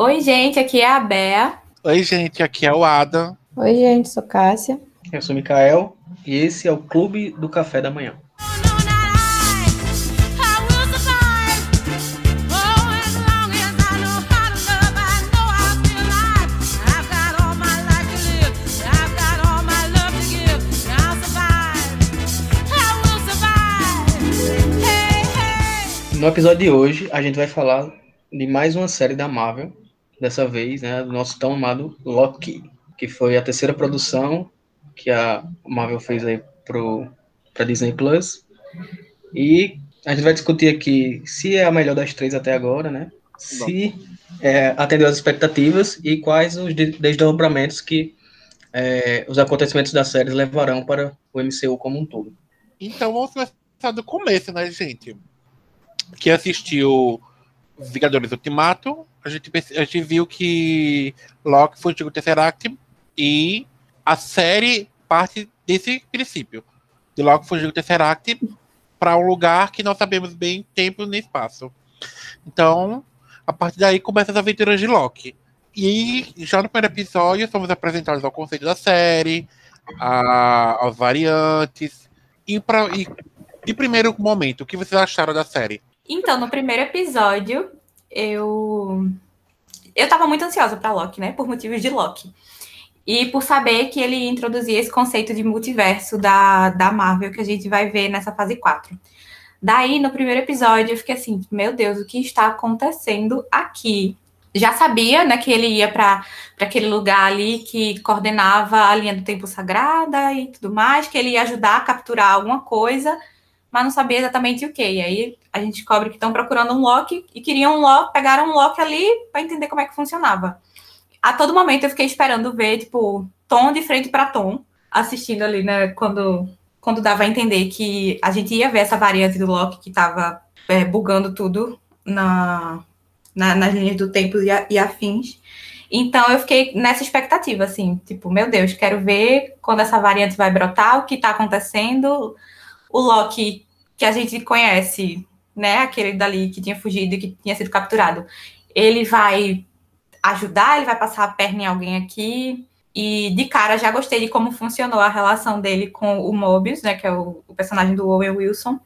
Oi, gente, aqui é a Bea. Oi, gente, aqui é o Adam. Oi, gente, sou Cássia. Eu sou o Mikael e esse é o Clube do Café da Manhã. No episódio de hoje, a gente vai falar de mais uma série da Marvel, dessa vez, né, do nosso tão amado Loki, que foi a terceira produção que a Marvel fez aí pro para Disney Plus. E a gente vai discutir aqui se é a melhor das três até agora, né? Se é, atendeu às expectativas e quais os desdobramentos que é, os acontecimentos da série levarão para o MCU como um todo. Então vamos começar do começo, né, gente? que assistiu Vingadores Ultimato, a gente, a gente viu que Loki fugiu do Tesseract e a série parte desse princípio. De Loki fugiu do Tesseract para um lugar que nós sabemos bem tempo nem espaço. Então, a partir daí começam as aventuras de Loki. E já no primeiro episódio somos apresentados ao conceito da série, a, as variantes. E, pra, e de primeiro momento, o que vocês acharam da série? Então, no primeiro episódio, eu. Eu tava muito ansiosa para Loki, né? Por motivos de Loki. E por saber que ele introduzia esse conceito de multiverso da, da Marvel que a gente vai ver nessa fase 4. Daí, no primeiro episódio, eu fiquei assim: meu Deus, o que está acontecendo aqui? Já sabia, né, que ele ia para aquele lugar ali que coordenava a linha do tempo sagrada e tudo mais, que ele ia ajudar a capturar alguma coisa mas não sabia exatamente o que. E aí a gente descobre que estão procurando um lock e queriam um lock, pegaram um lock ali para entender como é que funcionava. A todo momento eu fiquei esperando ver, tipo, tom de frente para tom, assistindo ali, né, quando, quando dava a entender que a gente ia ver essa variante do lock que estava é, bugando tudo na, na, nas linhas do tempo e, a, e afins. Então eu fiquei nessa expectativa, assim, tipo, meu Deus, quero ver quando essa variante vai brotar, o que está acontecendo, o Loki que a gente conhece, né, aquele dali que tinha fugido e que tinha sido capturado, ele vai ajudar, ele vai passar a perna em alguém aqui. E de cara já gostei de como funcionou a relação dele com o Mobius, né, que é o, o personagem do Owen Wilson.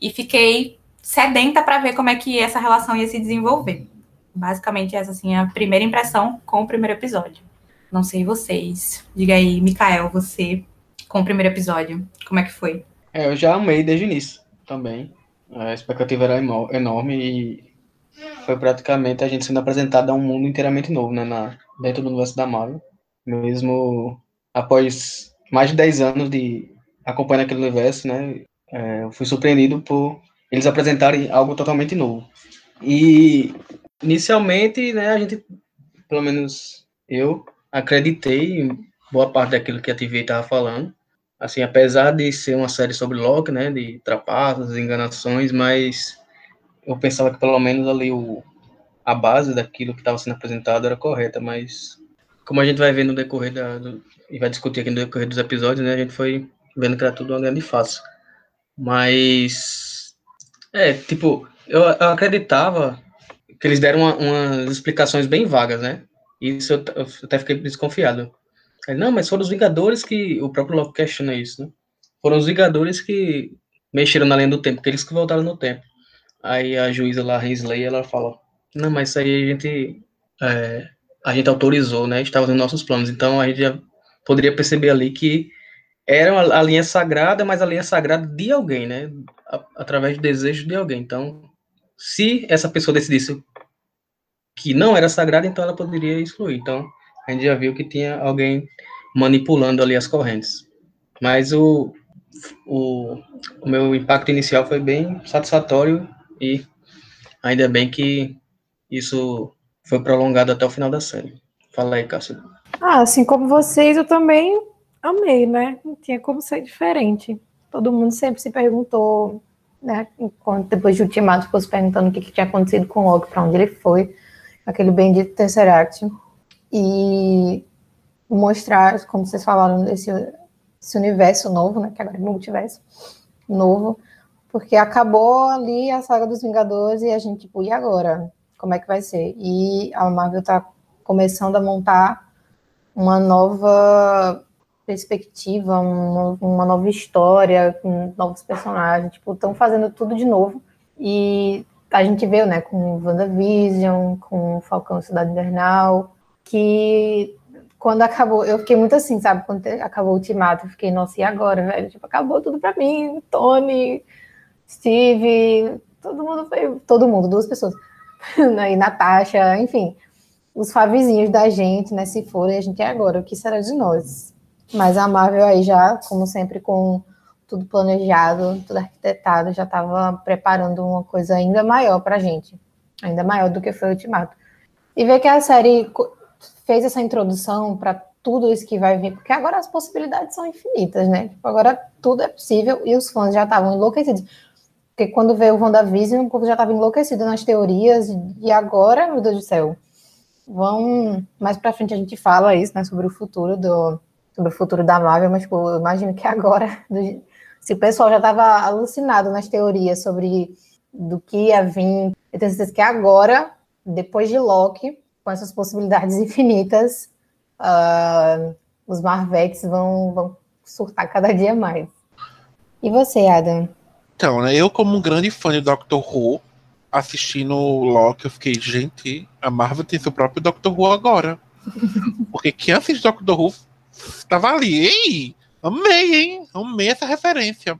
E fiquei sedenta para ver como é que essa relação ia se desenvolver. Basicamente essa assim é a primeira impressão com o primeiro episódio. Não sei vocês. Diga aí, Mikael, você com o primeiro episódio, como é que foi? É, eu já amei desde o início também. A expectativa era enorme e foi praticamente a gente sendo apresentado a um mundo inteiramente novo, né, na, dentro do universo da Marvel. Mesmo após mais de 10 anos de acompanhar aquele universo, né, é, eu fui surpreendido por eles apresentarem algo totalmente novo. E inicialmente, né, a gente, pelo menos eu, acreditei em boa parte daquilo que a TV estava falando, assim, apesar de ser uma série sobre Loki, né, de trapaças, enganações, mas eu pensava que pelo menos ali o, a base daquilo que estava sendo apresentado era correta, mas como a gente vai ver no decorrer da, do, e vai discutir aqui no decorrer dos episódios, né, a gente foi vendo que era tudo uma grande face. Mas, é, tipo, eu, eu acreditava que eles deram uma, umas explicações bem vagas, né, isso eu, eu até fiquei desconfiado não, mas foram os Vingadores que. O próprio Loki questiona isso, né? Foram os Vingadores que mexeram na linha do tempo, que eles que voltaram no tempo. Aí a juíza lá, Hensley, ela fala: Não, mas isso aí a gente. É, a gente autorizou, né? Estava nos nossos planos. Então a gente já poderia perceber ali que era a linha sagrada, mas a linha sagrada de alguém, né? Através do desejo de alguém. Então, se essa pessoa decidisse que não era sagrada, então ela poderia excluir. Então, a gente já viu que tinha alguém manipulando ali as correntes. Mas o, o, o meu impacto inicial foi bem satisfatório e ainda bem que isso foi prolongado até o final da série. Fala aí, Cássio. Ah, assim como vocês, eu também amei, né? Não tinha como ser diferente. Todo mundo sempre se perguntou, né? Depois de Ultimato, ficou se perguntando o que, que tinha acontecido com o Loki, para onde ele foi, aquele bendito Tesseract e mostrar, como vocês falaram, esse, esse universo novo, né, que agora é multiverso novo, porque acabou ali a saga dos Vingadores e a gente, tipo, e agora? como é que vai ser. E a Marvel está começando a montar uma nova perspectiva, uma, nova história, com novos personagens, tipo, estão fazendo tudo de novo. E a gente viu, né, com WandaVision, com Falcão Cidade Invernal, que quando acabou, eu fiquei muito assim, sabe? Quando acabou o ultimato, eu fiquei, nossa, e agora, velho? Tipo, acabou tudo pra mim, Tony, Steve, todo mundo foi, todo mundo, duas pessoas, né, e Natasha, enfim, os favizinhos da gente, né, se forem, a gente é agora, o que será de nós? Mas a Marvel aí já, como sempre, com tudo planejado, tudo arquitetado, já estava preparando uma coisa ainda maior para a gente, ainda maior do que foi o Ultimato. E ver que a série fez essa introdução para tudo isso que vai vir, porque agora as possibilidades são infinitas, né? Tipo, agora tudo é possível e os fãs já estavam enlouquecidos. Porque quando veio o WandaVision, o povo já estava enlouquecido nas teorias, e agora, meu Deus do céu, vão. Mais pra frente a gente fala isso, né? Sobre o futuro do. Sobre o futuro da Marvel, mas, tipo, eu imagino que agora, do, se o pessoal já estava alucinado nas teorias sobre do que ia vir, eu tenho certeza que agora, depois de Loki, com essas possibilidades infinitas, uh, os Marvetes vão, vão surtar cada dia mais. E você, Adam? Então, né, eu como um grande fã de Doctor Who, assistindo Loki, eu fiquei, gente, a Marvel tem seu próprio Doctor Who agora. Porque quem assiste Doctor Who estava ali, ei, Amei, hein? Amei essa referência.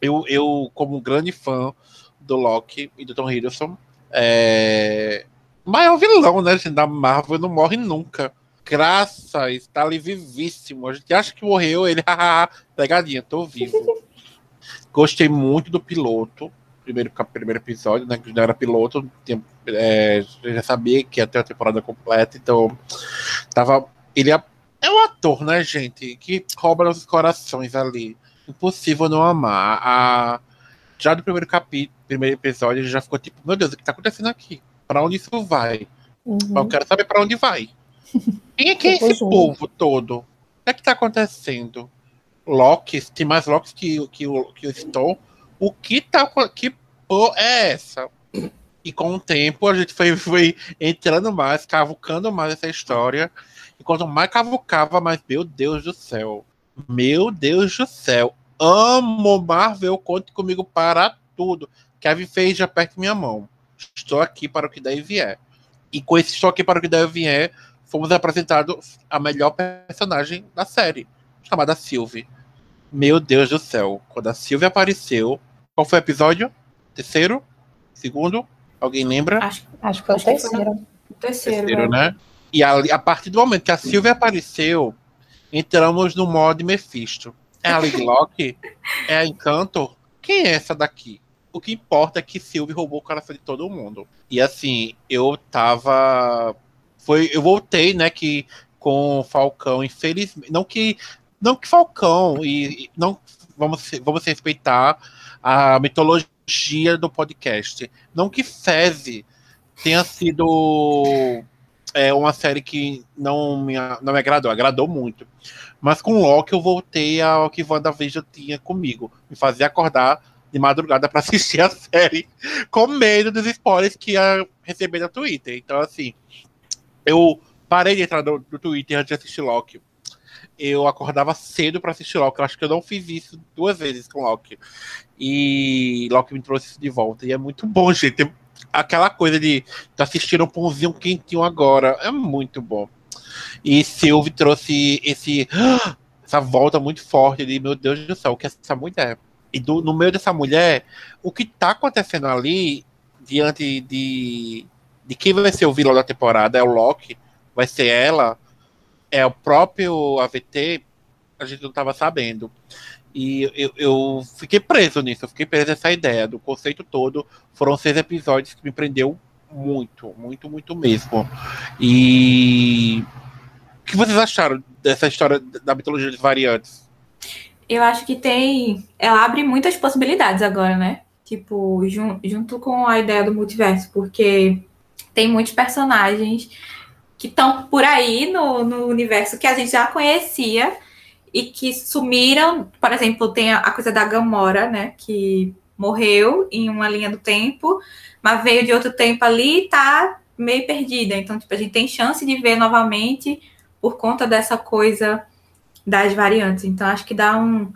Eu, eu como um grande fã do Loki e do Tom Hiddleston, é... maior vilão, né, gente, da Marvel não morre nunca. Graças, está ali vivíssimo. A gente acha que morreu, ele, pegadinha, tô vivo. Gostei muito do piloto, primeiro, primeiro episódio, né, que já era piloto, tinha, é, já sabia que ia ter a temporada completa, então tava, ele é o ator, né, gente, que cobra os corações ali. Impossível não amar. A... Já do primeiro capítulo, primeiro episódio, já ficou tipo, meu Deus, o que tá acontecendo aqui? Pra onde isso vai? Uhum. Eu quero saber pra onde vai. Quem é, quem é esse povo todo? O que é que tá acontecendo? Locks, tem mais Locks que, que, que eu estou. O que tá. Que porra é essa? E com o tempo a gente foi, foi entrando mais, cavucando mais essa história. E quanto mais cavucava, mais, meu Deus do céu. Meu Deus do céu. Amo Marvel, conte comigo para tudo. Kevin fez já perto minha mão. Estou aqui para o que daí vier. E com esse estou aqui para o que daí vier, fomos apresentados a melhor personagem da série, chamada Sylvie. Meu Deus do céu. Quando a Sylvie apareceu. Qual foi o episódio? Terceiro? Segundo? Alguém lembra? Acho, acho que foi o terceiro. Terceiro, terceiro né? E a, a partir do momento que a Sylvia apareceu, entramos no modo Mephisto. É a Liglock? é a Encanto? Quem é essa daqui? O que importa é que Sylvie roubou o coração de todo mundo. E assim, eu tava. Foi, eu voltei, né, que com Falcão, infelizmente. Não que. Não que Falcão, e, não vamos, vamos respeitar a mitologia do podcast. Não que Feze tenha sido é uma série que não me, não me agradou, agradou muito. Mas com Loki eu voltei ao que WandaVision tinha comigo. Me fazia acordar de madrugada para assistir a série com medo dos spoilers que ia receber no Twitter. Então, assim, eu parei de entrar no, no Twitter antes de assistir Loki. Eu acordava cedo para assistir Loki. Eu acho que eu não fiz isso duas vezes com Loki. E Loki me trouxe isso de volta. E é muito bom, gente aquela coisa de tá assistindo um pãozinho quentinho agora. É muito bom. E Sylvie trouxe esse essa volta muito forte de meu Deus do céu, o que é essa mulher? E do, no meio dessa mulher, o que tá acontecendo ali diante de de quem vai ser o vilão da temporada é o Loki, vai ser ela, é o próprio AVT, a gente não tava sabendo. E eu, eu, fiquei preso nisso, eu fiquei preso nessa ideia do conceito todo. Foram seis episódios que me prendeu muito, muito, muito mesmo. E o que vocês acharam dessa história da mitologia dos variantes? Eu acho que tem. Ela abre muitas possibilidades agora, né? Tipo, jun, junto com a ideia do multiverso, porque tem muitos personagens que estão por aí no, no universo que a gente já conhecia e que sumiram. Por exemplo, tem a, a coisa da Gamora, né? Que morreu em uma linha do tempo, mas veio de outro tempo ali e tá meio perdida. Então, tipo, a gente tem chance de ver novamente por conta dessa coisa das variantes. Então, acho que dá um,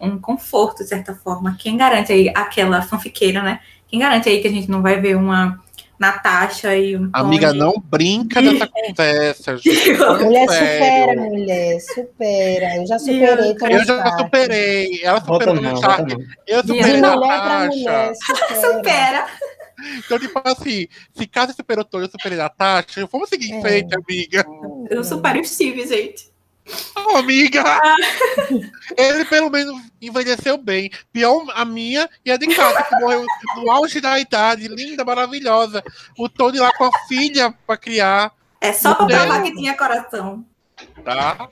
um conforto, de certa forma. Quem garante aí aquela fanfiqueira, né? Quem garante aí que a gente não vai ver uma Natasha e um Amiga, Tony? não brinca dessa conversa, gente. Mulher, Sério. supera, mulher, supera. Eu já superei Tony Eu já superei. Ela superou no chat. Eu De superei Não. mulher pra Natasha. mulher, supera. Supera. Então, tipo assim, se Casa superou todo, eu superei Natasha. Vamos seguir em É. frente, amiga. Eu supero o Steve, gente. Ô, amiga! Ele pelo menos envelheceu bem. Pior a minha e a de casa, que morreu no auge da idade, linda, maravilhosa. O Tony lá com a filha pra criar, É só pra provar que tinha coração. tá?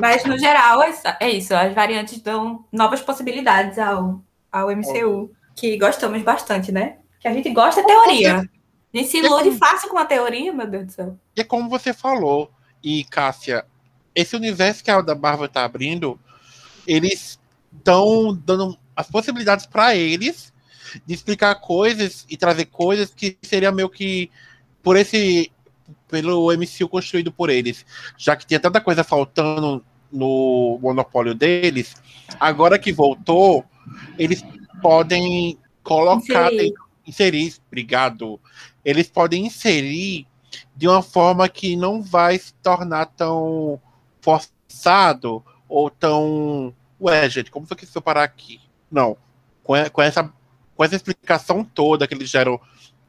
Mas, no geral, é isso- é. As variantes dão novas possibilidades ao, ao MCU, que gostamos bastante, né? Que a gente gosta é teoria. A gente se ilude fácil com a teoria, meu Deus do céu. E é como você falou, e Cássia, esse universo que a da Marvel tá abrindo, eles estão dando as possibilidades para eles de explicar coisas e trazer coisas que seria meio que por esse pelo MCU construído por eles, já que tinha tanta coisa faltando no monopólio deles, agora que voltou, eles podem colocar Inserir. inserir, obrigado. Eles podem inserir de uma forma que não vai se tornar tão forçado ou tão. Ué, gente, como foi que isso parar aqui? Não. Com, com essa, com essa explicação toda que eles geram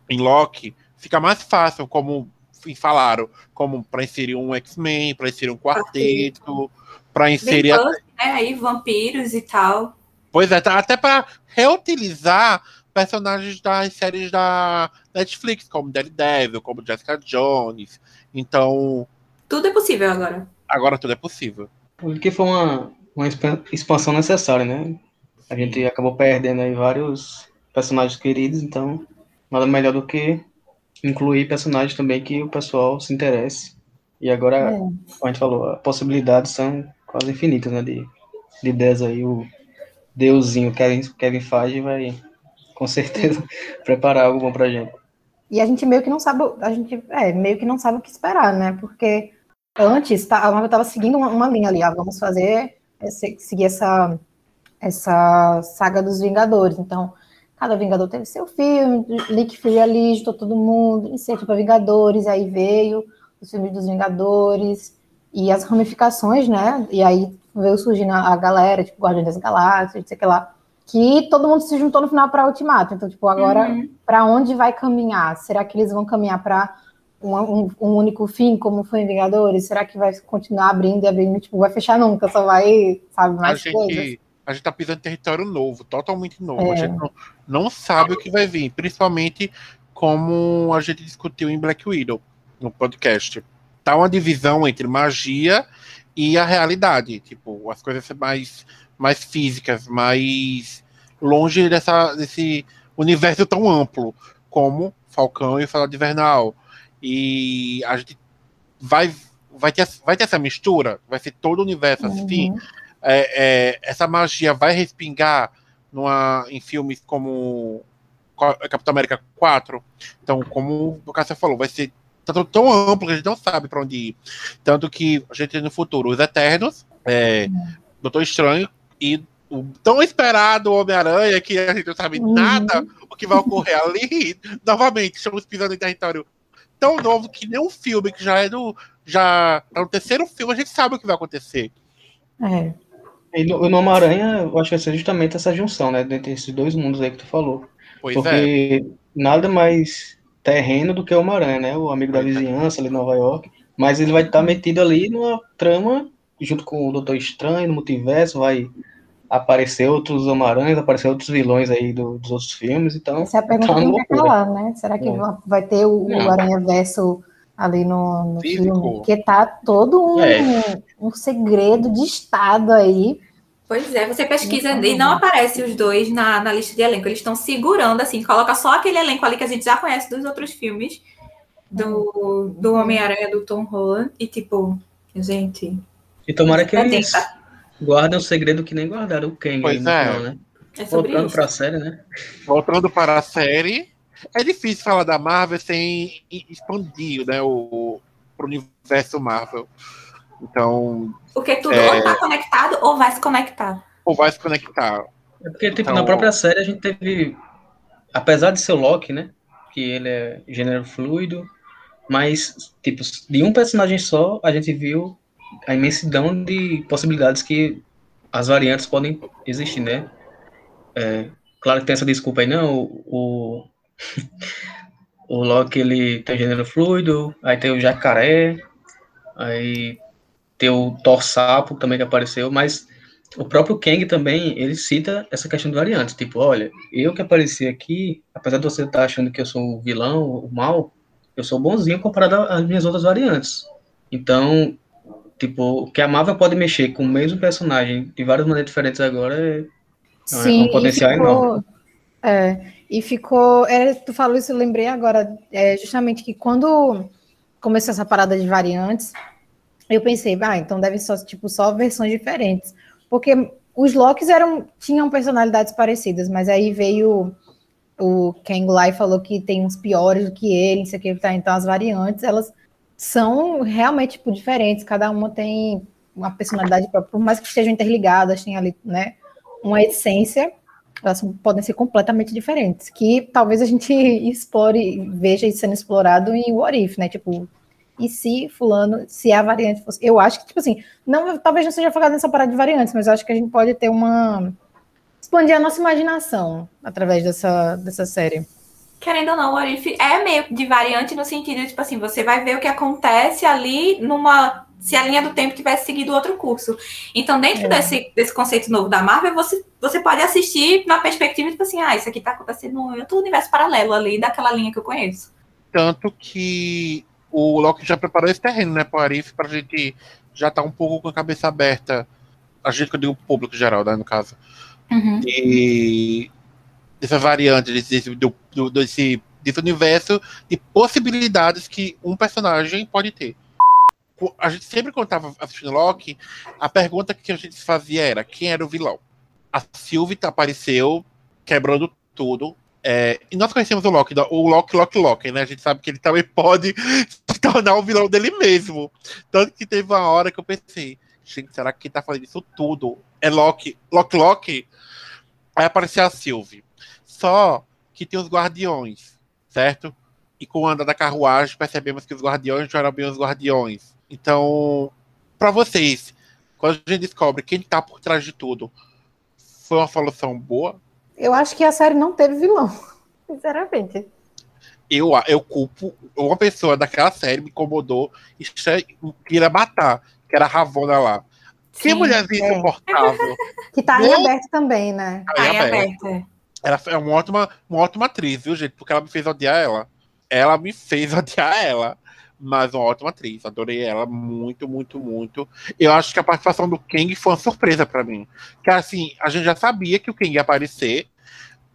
em Loki, fica mais fácil, como falaram, como para inserir um X-Men, para inserir um quarteto, para inserir. Né? Aí, vampiros e tal. Pois é, tá- até para reutilizar personagens das séries da Netflix, como Daredevil, como Jessica Jones. Então, Tudo é possível agora. Agora tudo é possível. Porque foi uma, uma expan- expansão necessária, né? A gente acabou perdendo aí vários personagens queridos, então nada melhor do que incluir personagens também que o pessoal se interesse. E agora, É. como a gente falou, as possibilidades são quase infinitas, né? De, de ideias aí. O deusinho Kevin, Kevin Feige vai com certeza preparar algo bom pra gente. E a gente meio que não sabe, a gente é, meio que não sabe o que esperar, né? Porque antes tá, a Marvel estava seguindo uma, uma linha ali, vamos fazer esse- seguir essa essa saga dos Vingadores. Então, cada Vingador teve seu filme, Nick Fury ali, juntou todo mundo, incentiva para Vingadores, aí veio os filmes dos Vingadores e as ramificações, né? E aí veio surgindo a, a galera, tipo Guardiões das Galáxias, não sei o que lá, que todo mundo se juntou no final para Ultimato. Então, tipo, agora Uhum. para onde vai caminhar? Será que eles vão caminhar para um, um- um único fim, como foi em Vingadores? Será que vai continuar abrindo e abrindo? Tipo, vai fechar nunca, só vai, sabe, A mais coisas? gente, a gente tá pisando em território novo, totalmente novo. A É. gente não, não sabe o que vai vir, principalmente como a gente discutiu em Black Widow, no podcast. Tá uma divisão entre magia e a realidade. Tipo, as coisas mais, mais físicas, mais longe dessa, desse universo tão amplo como Falcão e o Soldado Invernal. E a gente vai, vai, ter, vai ter essa mistura, vai ser todo o universo assim Uhum. é, é, essa magia vai respingar numa, em filmes como Co- Capitão América 4. Então, como o Cássio falou, vai ser tão, tão amplo que a gente não sabe para onde ir. Tanto que a gente tem no futuro os Eternos, é, Doutor Estranho e o tão esperado Homem-Aranha, que a gente não sabe Uhum. nada o que vai ocorrer ali. Novamente, estamos pisando em território tão novo que nem um filme que já é do. Já tá no terceiro filme, a gente sabe o que vai acontecer. É. E no, no Homem-Aranha, eu acho que vai ser justamente essa junção, né? Dentre esses dois mundos aí que tu falou. Pois é. Porque nada mais terreno do que o Homem-Aranha, né? O amigo da é. vizinhança ali em Nova York. Mas ele vai estar metido ali numa trama, junto com o Doutor Estranho, no multiverso, vai aparecer outros Homem-Aranhas, aparecer outros vilões aí do- dos outros filmes, então Essa é a pergunta tá que não quer calar, né? Será que É. va- vai ter o, o Não. Aranha Verso ali no, no filme? Porque tá todo um, É. um segredo de Estado aí. Pois é, você pesquisa e não aparece os dois na, na lista de elenco. Eles estão segurando, assim, coloca só aquele elenco ali que a gente já conhece dos outros filmes do, do Homem-Aranha do Tom Holland. E tipo, gente. E tomara que eles tentar. Guardem o segredo que nem guardaram o Kang Pois é. final, né? É Voltando isso. pra série, né? Voltando para a série, é difícil falar da Marvel sem expandir né, o, o universo Marvel. Então, Porque tudo É. ou tá conectado ou vai se conectar. ou vai se conectar. É porque, tipo, Então- na própria série a gente teve. Apesar de ser o Loki, né? Que ele é gênero fluido, mas, tipo, de um personagem só, a gente viu a imensidão de possibilidades que as variantes podem existir, né? É, claro que tem essa desculpa aí, não. O, o, o Loki ele tem gênero fluido, aí tem o jacaré, aí tem o Thor sapo também que apareceu, mas o próprio Kang também, ele cita essa questão de variantes. Tipo, olha, eu que apareci aqui, apesar de você estar achando que eu sou o vilão, o mal, eu sou bonzinho comparado às minhas outras variantes. Então, tipo, que a Marvel pode mexer com o mesmo personagem de várias maneiras diferentes agora é É um- Sim, potencial ficou, enorme. É, e ficou. é, tu falou isso, eu lembrei agora, é, justamente que quando começou essa parada de variantes, eu pensei, ah, então devem ser tipo, só versões diferentes. Porque os Locks eram, tinham personalidades parecidas, mas aí veio o Kang lá e falou que tem uns piores do que ele, não sei o que, tá? Então as variantes, elas são realmente tipo, diferentes, cada uma tem uma personalidade própria, por mais que estejam interligadas, tem ali, né, uma essência, elas podem ser completamente diferentes, que talvez a gente explore, veja isso sendo explorado em What If, né, tipo, e se fulano, se a variante fosse, eu acho que, tipo assim, não, talvez não seja focado nessa parada de variantes, mas eu acho que a gente pode ter uma, expandir a nossa imaginação através dessa, dessa série. Querendo ou não, o Arif é meio de variante no sentido de, tipo assim, você vai ver o que acontece ali numa. Se a linha do tempo tivesse seguido outro curso. Então, dentro É. desse, desse conceito novo da Marvel, você, você pode assistir na perspectiva, tipo assim, ah, isso aqui tá acontecendo num outro universo paralelo ali daquela linha que eu conheço. Tanto que o Loki já preparou esse terreno, né, para o Arif, para a gente já estar um pouco com a cabeça aberta. A gente que eu digo o público geral, né, no caso. Uhum. E dessa variante, desse, do, do- desse, desse universo de possibilidades que um personagem pode ter. A gente sempre, estava assistindo Loki, a pergunta que a gente fazia era quem era o vilão. A Sylvie apareceu quebrando tudo. é, e nós conhecemos o Loki, o Loki, Loki, Loki, né? A gente sabe que ele também pode se tornar o vilão dele mesmo. Tanto que teve uma hora que eu pensei, gente, será que quem tá fazendo isso tudo é Loki, Loki, Loki? Aí apareceu a Sylvie. Só que tem os guardiões, certo? E com o andar da carruagem, percebemos que os guardiões não eram bem os guardiões. Então, pra vocês, quando a gente descobre quem tá por trás de tudo, foi uma solução boa? Eu acho que a série não teve vilão, sinceramente. Eu, eu culpo uma pessoa daquela série me incomodou e che- queria matar, que era a Ravona lá. Que Sim. mulherzinha é. insuportável. Que tá Não. aberto também, né? Tá Aí em aberto. aberto. Ela é uma ótima, uma ótima atriz, viu, gente? Porque ela me fez odiar ela. Ela me fez odiar ela. Mas uma ótima atriz. Adorei ela muito, muito, muito. Eu acho que a participação do Kang foi uma surpresa pra mim. Que assim, a gente já sabia que o Kang ia aparecer.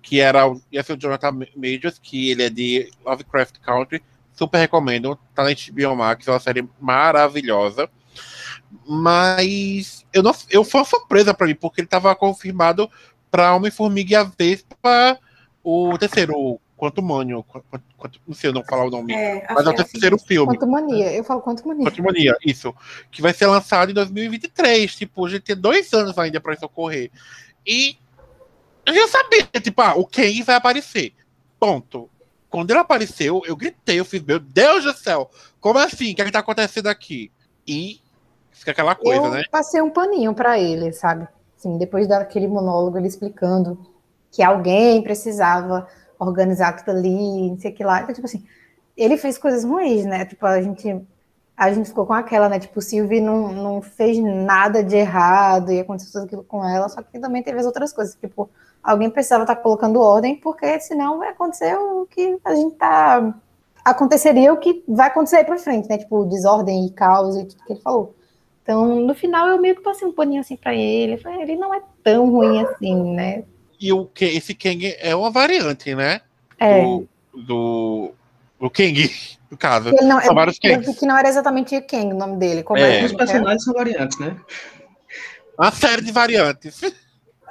Que era o- ia ser o Jonathan Majors, que ele é de Lovecraft Country. Super recomendo. Tá na HBO é uma série maravilhosa. Mas eu não, eu foi uma surpresa pra mim, porque ele tava confirmado pra Homem-Formiga e a Vespa, o terceiro, o Quanto Mânio, não sei eu não falar o nome, É, mas é o assim. terceiro filme, Quanto mania, eu falo quanto mania. Quanto Mania, isso, que vai ser lançado em 2023, tipo, a gente tem dois anos ainda pra isso ocorrer. E eu já sabia, tipo, ah, o Kang vai aparecer, ponto. Quando ele apareceu, eu gritei, eu fiz, meu Deus do céu, como assim? O que é que tá acontecendo aqui? E fica aquela coisa, eu né? passei um paninho pra ele, sabe? Assim, depois daquele monólogo, ele explicando que alguém precisava organizar aquilo ali, não sei o que lá. Então, tipo assim, ele fez coisas ruins, né? Tipo, a gente, a gente ficou com aquela, né? Tipo, o Sylvie não, não fez nada de errado e aconteceu tudo aquilo com ela, só que também teve as outras coisas. Tipo, alguém precisava estar colocando ordem, porque senão vai acontecer o que a gente tá. Aconteceria o que vai acontecer aí pra frente, né? Tipo, desordem e caos e tudo que ele falou. Então, no final, eu meio que passei um paninho assim pra ele. Eu falei, Ele não é tão ruim assim, né? E o, Ke- esse Kang é uma variante, né? É. Do, do, do Kang, no caso. Ele não, São vários eu Kangs. que não era exatamente o Kang o nome dele. Como É. é, Os personagens são variantes, né? Uma série de variantes.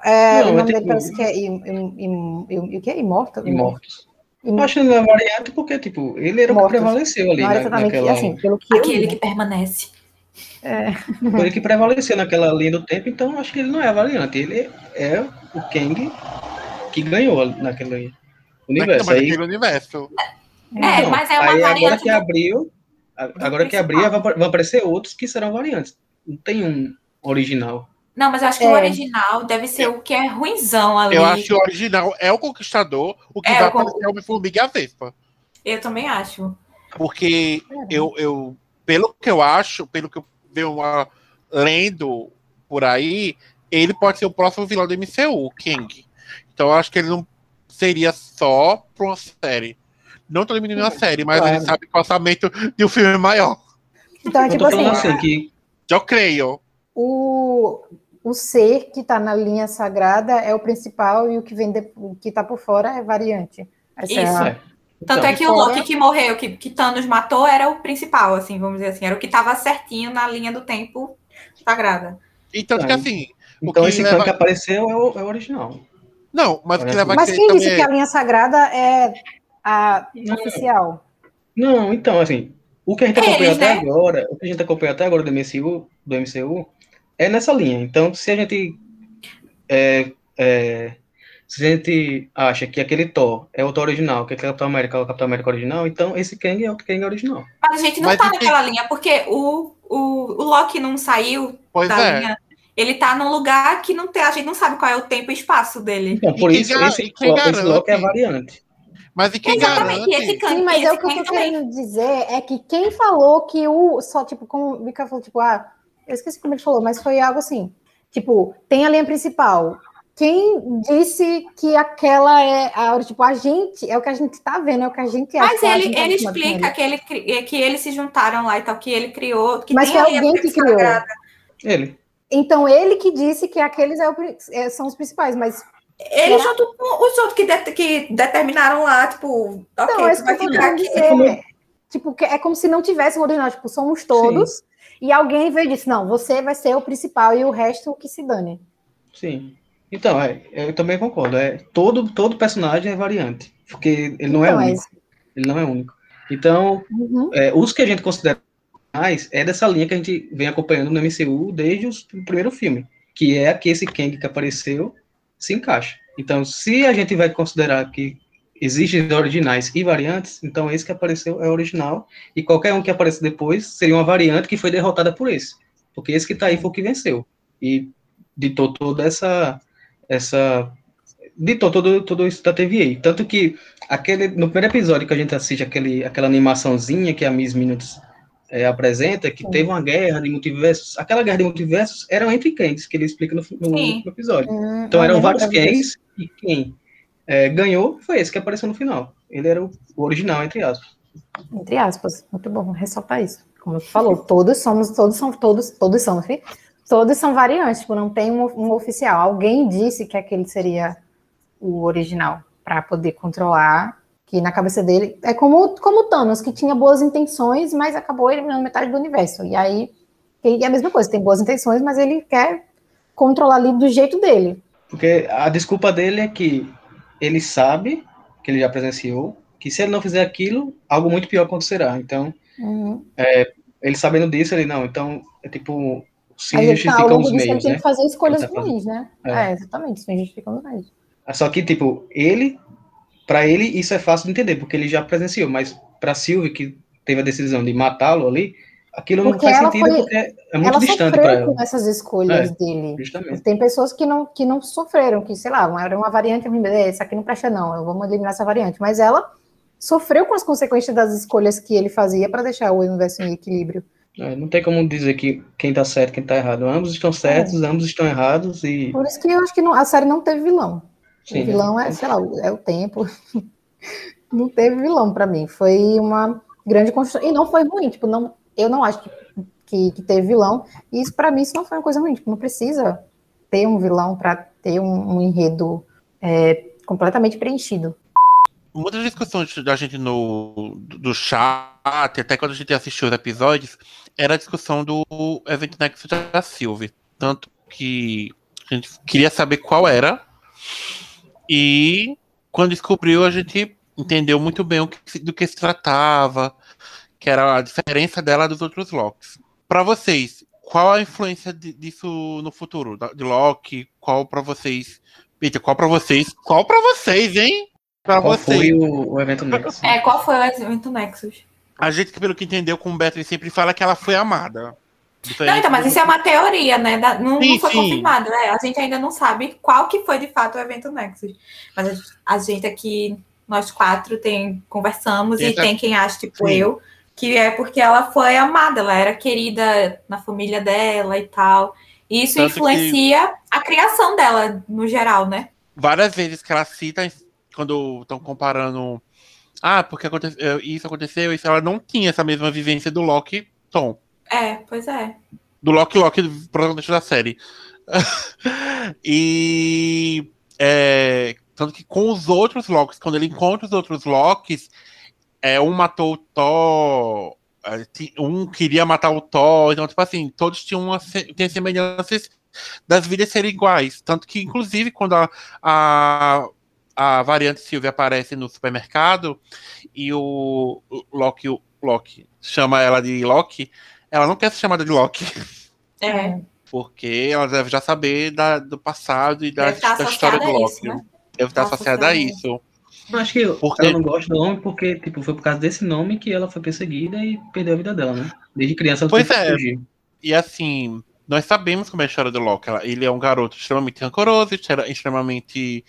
É, Não, o nome dele parece que é im- o que é? Imortal? Imortos. Im- Eu acho que ele não é variante porque, tipo, ele era o que Mortos. prevaleceu ali Não era exatamente naquela... assim, pelo que eu Aquele li, que permanece. Foi ele que prevaleceu naquela linha do tempo, então acho que ele não é a variante. Ele é o Kang que ganhou naquele é que universo. não, Aí, universo. É, Não, mas é uma aí agora variante. que do- abriu, agora que vai vão aparecer outros que serão variantes. Não tem um original. Não, mas eu acho que É. o original deve ser o que é ruinzão ali. Eu acho que o original é o Conquistador, o que É, vai o aparecer é o Homem-Formiga e a Vespa. Eu também acho. Porque eu, eu, pelo que eu acho, pelo que eu venho uma- lendo por aí, ele pode ser o próximo vilão do MCU, o King. Então eu acho que ele não seria só pra uma série. Não tô diminuindo a série, mas Claro. ele sabe que o orçamento de um filme é maior. Então, é Eu tipo assim, assim, que Eu creio. o, o ser que tá na linha sagrada é o principal e o que vem de, o que tá por fora é variante. Essa é Isso. a- é. Tanto Então, é que o fora- Loki que morreu, que, que Thanos matou, era o principal, assim, vamos dizer assim. Era o que tava certinho na linha do tempo sagrada. E que Tá. assim. o Então que esse leva- que apareceu é o, é o original. Não, mas o que leva a Mas quem também disse que a linha sagrada é a oficial? Não, então, assim, o que a gente Eles, acompanha até né? agora, o que a gente acompanha até agora do MCU, do MCU, é nessa linha. Então, se a gente é, é, se a gente acha que aquele Thor é o Thor original, que aquele Capitão América é o Capitão América original, então esse Kang é o Kang original. Mas a gente não Mas tá e naquela linha, porque o, o, o Loki não saiu Pois da é. linha. Ele tá num lugar que não tem, a gente não sabe qual é o tempo e espaço dele. Então, por quem isso, gar- esse, e quem Loki- esse? Loki é a variante. Mas e quem Exatamente. E esse garante? Kang, Sim, mas esse é o que eu tô também. querendo dizer é que quem falou que o. Só, tipo, como o Mika falou, tipo, ah, eu esqueci como ele falou, mas foi algo assim. Tipo, tem a linha principal. Quem disse que aquela é a. Tipo, a gente, é o que a gente tá vendo, é o que a gente acha. Mas ele, ele explica que, ele, cri- que eles se juntaram lá e tal, que ele criou. Que Mas tem foi ali a alguém que Sagrada. criou. Ele. Então, ele que disse que aqueles é o é, são os principais, mas Ele junto com os outros que, de- que determinaram lá, tipo, ok, não, é isso que vai ficar aqui. dizer. Tipo, que é como se não tivesse o original, tipo, somos todos, e alguém veio e disse, não, você vai ser o principal e o resto que se dane. Sim. Então, é, eu também concordo. É, todo, todo personagem é variante. Porque ele não é Então, é único. Ele não é único. Então, Uhum. é, os que a gente considera mais é dessa linha que a gente vem acompanhando no MCU desde os- o primeiro filme, que é que esse Kang que apareceu se encaixa. Então, se a gente vai considerar que existem originais e variantes, então esse que apareceu é original, e qualquer um que apareça depois seria uma variante que foi derrotada por esse, porque esse que tá aí foi o que venceu, e ditou toda essa, essa ditou todo, tudo isso da TVA, tanto que aquele, no primeiro episódio que a gente assiste aquele, aquela animaçãozinha que a Miss Minutes é, apresenta, que Sim. teve uma guerra de multiversos, aquela guerra de multiversos eram entre Kangs, que ele explica no, no, no episódio. Hum, Então eu eram vários. Kangs, e quem é, ganhou foi esse que apareceu no final. Ele era o, o original, entre aspas. Entre aspas, muito bom ressaltar isso. Como tu falou, todos somos, todos são, todos, todos são, enfim, todos são variantes, tipo, não tem um, um oficial. Alguém disse que aquele seria o original para poder controlar, que na cabeça dele é como como o Thanos, que tinha boas intenções, mas acabou eliminando metade do universo. E aí é a mesma coisa, tem boas intenções, mas ele quer controlar ali do jeito dele. Porque a desculpa dele é que ele sabe, que ele já presenciou, que se ele não fizer aquilo, algo muito pior acontecerá. Então, Uhum. ele sabendo disso, ele não. Então, é tipo, se tá, ao justificam longo os meios, tem né? que fazer escolhas tá ruins, né? É. É, exatamente, se justificam os meios. Só que, tipo, ele, pra ele, isso é fácil de entender, porque ele já presenciou, mas pra Sylvie, que teve a decisão de matá-lo ali, aquilo Porque não faz sentido, foi- porque é muito ela distante pra ela. com essas escolhas dele. Justamente. Tem pessoas que não, que não sofreram, que, sei lá, era uma variante, essa aqui não presta não, eu vou eliminar essa variante. Mas ela sofreu com as consequências das escolhas que ele fazia para deixar o universo em equilíbrio. É, não tem como dizer que quem tá certo e quem tá errado. Ambos estão certos, ambos estão errados e. Por isso que eu acho que não- a série não teve vilão. Sim, o vilão é, sei lá, o- é o tempo. não teve vilão para mim. Foi uma grande construção. E não foi ruim, tipo, não, eu não acho que, que, que teve vilão. E isso, para mim, isso não foi uma coisa ruim. Tipo, não precisa ter um vilão para ter um, um enredo é, completamente preenchido. Muitas discussões da gente no do chat, até quando a gente assistiu os episódios, era a discussão do evento Nexus da Sylvie. Tanto que A gente queria saber qual era. E quando descobriu, a gente entendeu muito bem o que, do que se tratava, que era a diferença dela dos outros Locks. Para vocês, qual a influência de, disso no futuro? De Loki? Qual para vocês? Peter, qual para vocês? Qual para vocês, hein? Para Qual vocês. foi o, o evento Nexus? É, qual foi o evento Nexus? A gente, pelo que entendeu com o Beto, sempre fala que ela foi amada. Não, então, mas isso é uma teoria, né? Da- não, Sim, não foi sim. confirmado, né? A gente ainda não sabe qual que foi de fato o evento Nexus. Mas a, a gente aqui, nós quatro, tem, conversamos e Exato. tem quem acha, tipo Sim. eu, que é porque ela foi amada, ela era querida na família dela e tal. E isso Tanto influencia a criação dela, no geral, né? várias vezes que ela cita quando estão comparando. Ah, porque aconte- eh, isso aconteceu, isso ela não tinha essa mesma vivência do Loki Tom. É, pois é. Do Loki Loki, do protagonista da série. e é, tanto que com os outros Locks, quando ele encontra os outros Locks, é, um matou o Thor, é, um queria matar o Thor, então, tipo assim, todos tinham uma, têm semelhanças das vidas serem iguais. Tanto que, inclusive, quando a, a, a variante Sylvie aparece no supermercado e o o Loki, o Loki chama ela de Loki, ela não quer ser chamada de Loki. É, Porque ela deve já saber da- do passado e da, estar da história do Loki. isso, né? Deve estar Tá associada a isso. Eu acho que Porque- ela não gosta do nome porque, tipo, foi por causa desse nome que ela foi perseguida e perdeu a vida dela, né? Desde criança ela Pois teve que é. fugir. E assim, nós sabemos como é a história do Loki. Ela- Ele é um garoto extremamente rancoroso, extre- extremamente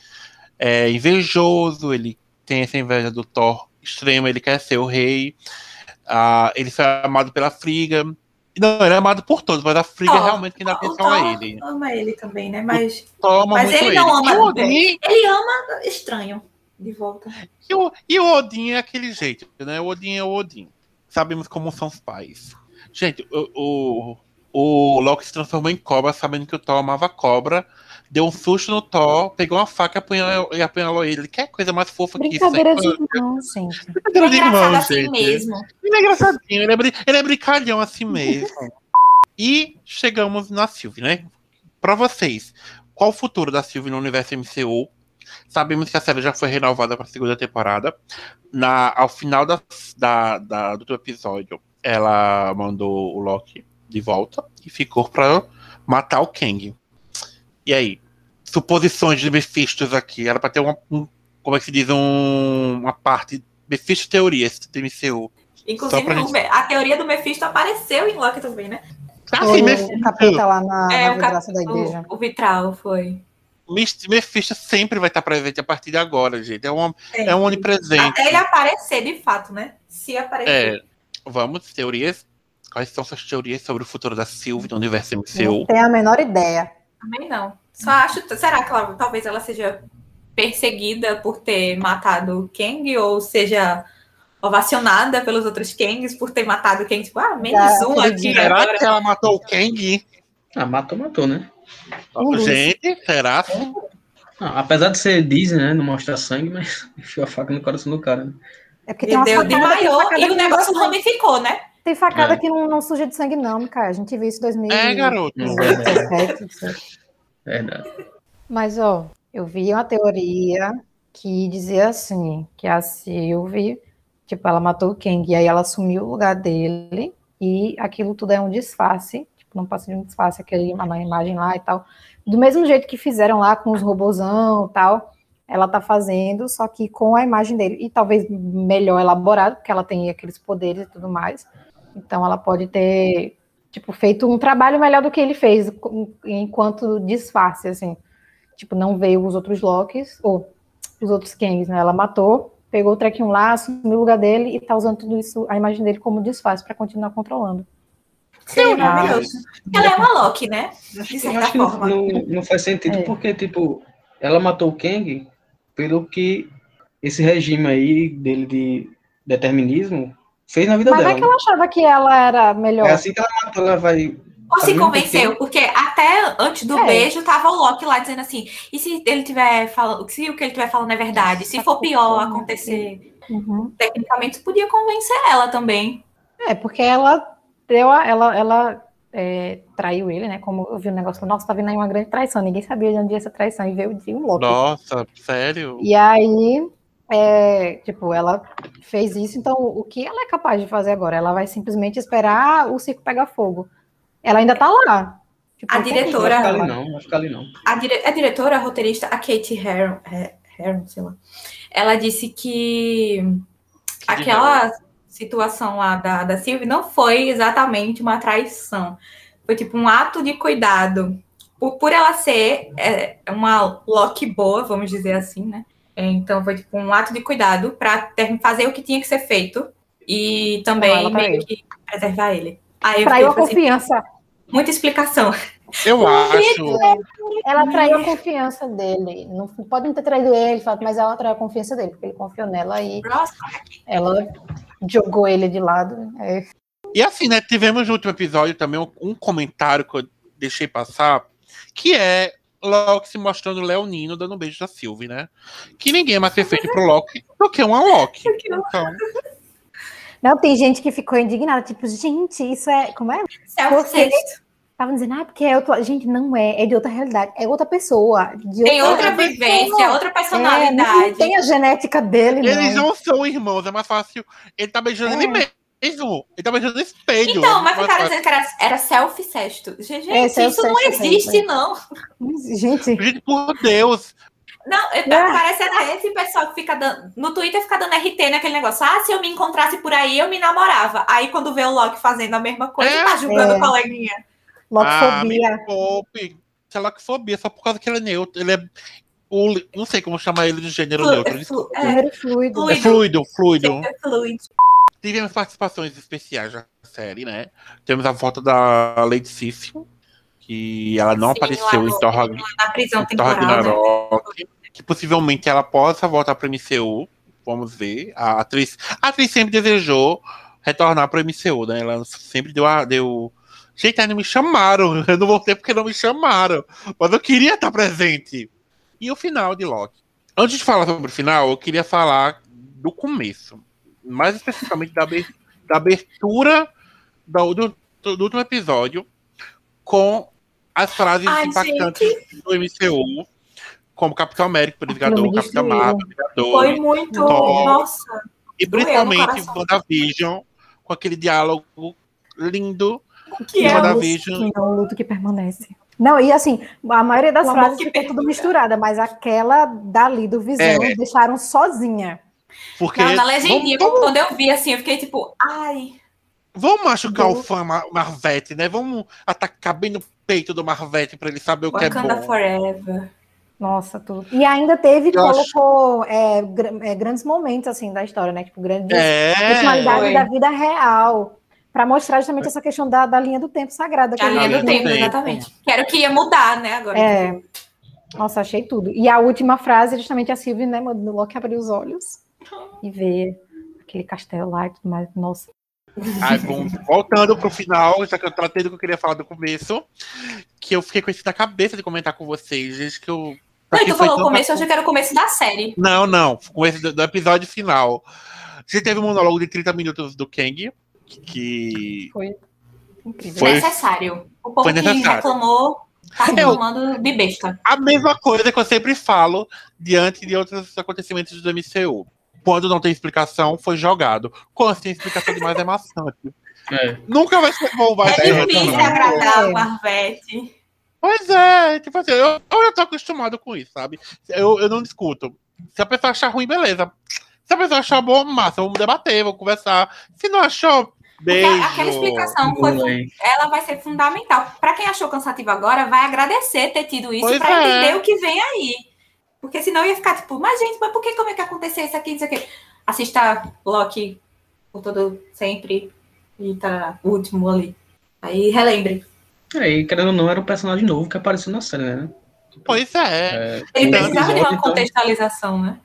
é, invejoso, ele tem essa inveja do Thor extrema, ele quer ser o rei. Ah, ele foi amado pela Friga. Não, ele é amado por todos, mas a Friga Thor. realmente quem dá atenção a ele. ama ele também, né? Mas Mas ele não ama E o Odin, ele ama estranho de volta. E o, e o Odin é aquele jeito, né? O Odin é o Odin. Sabemos como são os pais. Gente, o, o, o Loki se transformou em cobra, sabendo que o Thor amava cobra. Deu um susto no Thor, pegou uma faca e apunhalou, e apunhalou ele. Quer coisa mais fofa que isso? Brincadeira né? de irmão, gente. É Brincadeira de irmão, assim gente. mesmo. Ele é engraçadinho, ele é, brin- ele é brincalhão assim mesmo. e chegamos na Sylvie, né? Pra vocês, qual o futuro da Sylvie no universo MCU? Sabemos que a série já foi renovada para a segunda temporada. Na, ao final da, da, da- do episódio, ela mandou o Loki de volta e ficou pra matar o Kang. E aí? Suposições de Mephistos aqui. Era pra ter uma, um, como é que se diz, um, uma parte Mephisto teorias do MCU. Inclusive, gente- a teoria do Mephisto apareceu em Loki também, né? Ah, sim, o Mephisto. capeta lá na, É, na o vidraça da igreja. O, o vitral foi. Meph- Mephisto sempre vai estar presente a partir de agora, gente. É, uma, é Sempre. um onipresente. Até ele aparecer de fato, né? Se aparecer. É, vamos, teorias. Quais são suas teorias sobre o futuro da Sylvie no universo MCU? Não tenho a menor ideia. Também não. Só acho. Será que ela, talvez ela seja perseguida por ter matado o Kang? Ou seja ovacionada pelos outros Kangs por ter matado o Kang? Tipo, ah, menos um aqui. Será agora. que ela matou o Kang? Ah, matou, matou, né? Um dos. Gente, será? Ah, apesar de ser Disney, né? Não mostra sangue, mas enfiou a faca no coração do cara. Né? É porque E tem uma deu, desmaiou facada e o não negócio ramificou, né? Tem facada É. que não, não suja de sangue, não, cara. A gente viu isso em 2000. É, garoto. Verdade. Mas, ó, eu vi uma teoria que dizia assim, que a Sylvie, tipo, ela matou o Kang, e aí ela assumiu o lugar dele, e aquilo tudo é um disfarce, tipo, não passa de um disfarce, aquele, a imagem lá e tal. Do mesmo jeito que fizeram lá com os robozão e tal, ela tá fazendo, só que com a imagem dele, e talvez melhor elaborado, porque ela tem aqueles poderes e tudo mais. Então ela pode ter, tipo, feito um trabalho melhor do que ele fez, enquanto disfarce, assim. Tipo, não veio os outros Locks, ou os outros Kangs, né? Ela matou, pegou o trequinho lá, assumiu o lugar dele e tá usando tudo isso, a imagem dele como disfarce pra continuar controlando. Seria Ah. Ela é uma Loki, né? De Eu certa acho que não, forma. não, não faz sentido, É. porque, tipo, ela matou o Kang pelo que esse regime aí dele de determinismo fez na vida Mas dela. é que ela achava que ela era melhor. É assim que ela matou, ela vai. Ou se Tá convenceu, porque até antes do É. beijo tava o Loki lá dizendo assim: e se ele tiver falando, se o que ele tiver falando é verdade, se for pior acontecer, Uhum. tecnicamente podia convencer ela também. É, porque ela deu a, ela, ela é, traiu ele, né? Como eu vi o um negócio, nossa, tá vindo aí uma grande traição. Ninguém sabia de onde ia essa traição e veio de um Loki. Nossa, sério? E aí, é, tipo, ela fez isso, então o que ela é capaz de fazer agora? Ela vai simplesmente esperar o circo pegar fogo. Ela ainda tá lá. Tipo, a diretora. Não vai ficar ali, não. Vai ficar ali, não. A, dire, a diretora, a roteirista, a Kate Herron, Herron, sei lá, ela disse que aquela situação lá da, da Sylvie não foi exatamente uma traição. Foi tipo um ato de cuidado. Por, por ela ser é, uma Loki boa, vamos dizer assim, né? Então foi tipo um ato de cuidado para fazer o que tinha que ser feito e também meio que preservar ele. Aí traiu a confiança. Assim, muita explicação. Eu acho. Ela traiu a confiança dele. Não pode ter traído ele, mas ela traiu a confiança dele, porque ele confiou nela e ela jogou ele de lado. É. E assim, né? Tivemos no último episódio também um, um comentário que eu deixei passar, que é Loki se mostrando leonino dando um beijo da Sylvie, né? Que ninguém é mais perfeito pro Loki do que uma Loki. Então. Não, tem gente que ficou indignada, tipo, gente, isso é. Como é? Porque estavam dizendo, ah, porque é outra. Gente, não é, é de outra realidade, é outra pessoa. tem outra, outra vivência, outra personalidade. É, não tem a genética dele, Eles não. não são irmãos, é mais fácil. Ele tá beijando é. ele mesmo. Ele tá no espelho. Então, mas ficaram dizendo que era, era self-cesto. Gente, é, isso não existe, não. Gente. Gente, por Deus. Não, é. parece até esse pessoal que fica dando. No Twitter fica dando RT naquele negócio. Ah, se eu me encontrasse por aí, eu me namorava. Aí quando vê o Loki fazendo a mesma coisa, é, tá julgando é. o coleguinha. Locfobia. Ah, poupe. É locfobia, só por causa que ele é neutro. Ele é. O, não sei como chamar ele de gênero Flu, neutro. É, flu, é, fluido. É fluido, fluido. É fluido. Tivemos participações especiais na série, né? Temos a volta da Lady Sif, que ela não Sim, apareceu em Thor, na prisão temporária. que possivelmente ela possa voltar para o MCU. Vamos ver. A atriz, a atriz sempre desejou retornar para o MCU, né? Ela sempre deu, a, deu Gente, não me chamaram. Eu não voltei porque não me chamaram. Mas eu queria estar presente. E o final de Loki. Antes de falar sobre o final, eu queria falar do começo. Mais especificamente da, da abertura do, do, do, último episódio com as frases Ai, impactantes gente. do MCU. Como Capitão América, Purificador, Capitão Marvel, Foi muito. Thor, nossa. E principalmente WandaVision, com aquele diálogo lindo que é, WandaVision. é um luto que permanece. Não, e assim, a maioria das o frases ficou tudo misturada, mas aquela dali do Visão é. deixaram sozinha. Porque. Não, na legendinha, vamos, quando eu vi assim, eu fiquei tipo, ai. Vamos machucar Do... o fã Marvete, né? Vamos atacar bem no peito do Marvete para ele saber o Wakanda que é bom. Forever. Nossa, tudo. E ainda teve, eu colocou acho... é, é, grandes momentos assim da história, né? Tipo, grandes é, personalidades da vida real para mostrar justamente essa questão da, da linha do tempo sagrada. A linha do tempo, exatamente. Quero que ia mudar, né, agora. É. Nossa, achei tudo. E a última frase, justamente a Sylvie, né, do Loki abrir os olhos e ver aquele castelo lá e tudo mais. Nossa. Ai, bom, voltando pro final, já que eu tratei do que eu queria falar do começo, que eu fiquei com isso na cabeça de comentar com vocês, desde que eu. Não, tu falou o começo, eu achei que era o começo da série. Não, não, o começo do, do episódio final. Gente teve um monólogo de 30 minutos do Kang, que. Foi incrível. Foi... necessário. O povo que reclamou tá reclamando de besta. A mesma coisa que eu sempre falo diante de outros acontecimentos do MCU. Quando não tem explicação, foi jogado. Quando tem explicação demais, é maçante. É. Nunca vai ser bom, vai é ser. difícil agradar o Marvete. Pois é, tipo assim, eu, eu já tô acostumado com isso, sabe? Eu, eu não discuto. Se a pessoa achar ruim, beleza. Se a pessoa achar bom, massa, vamos debater, vamos conversar. Se não achou, Beijo. aquela explicação foi, ela vai ser fundamental. Para quem achou cansativo agora, vai agradecer ter tido isso para é. entender o que vem aí. Porque senão ia ficar tipo, mas gente, mas por que como é que aconteceu isso aqui, isso aqui? Assista Loki por todo sempre e tá o último ali. Aí relembre. Aí, querendo ou não, era um personagem novo que apareceu na série, né? Pois é. é Ele precisava de uma então. contextualização, né?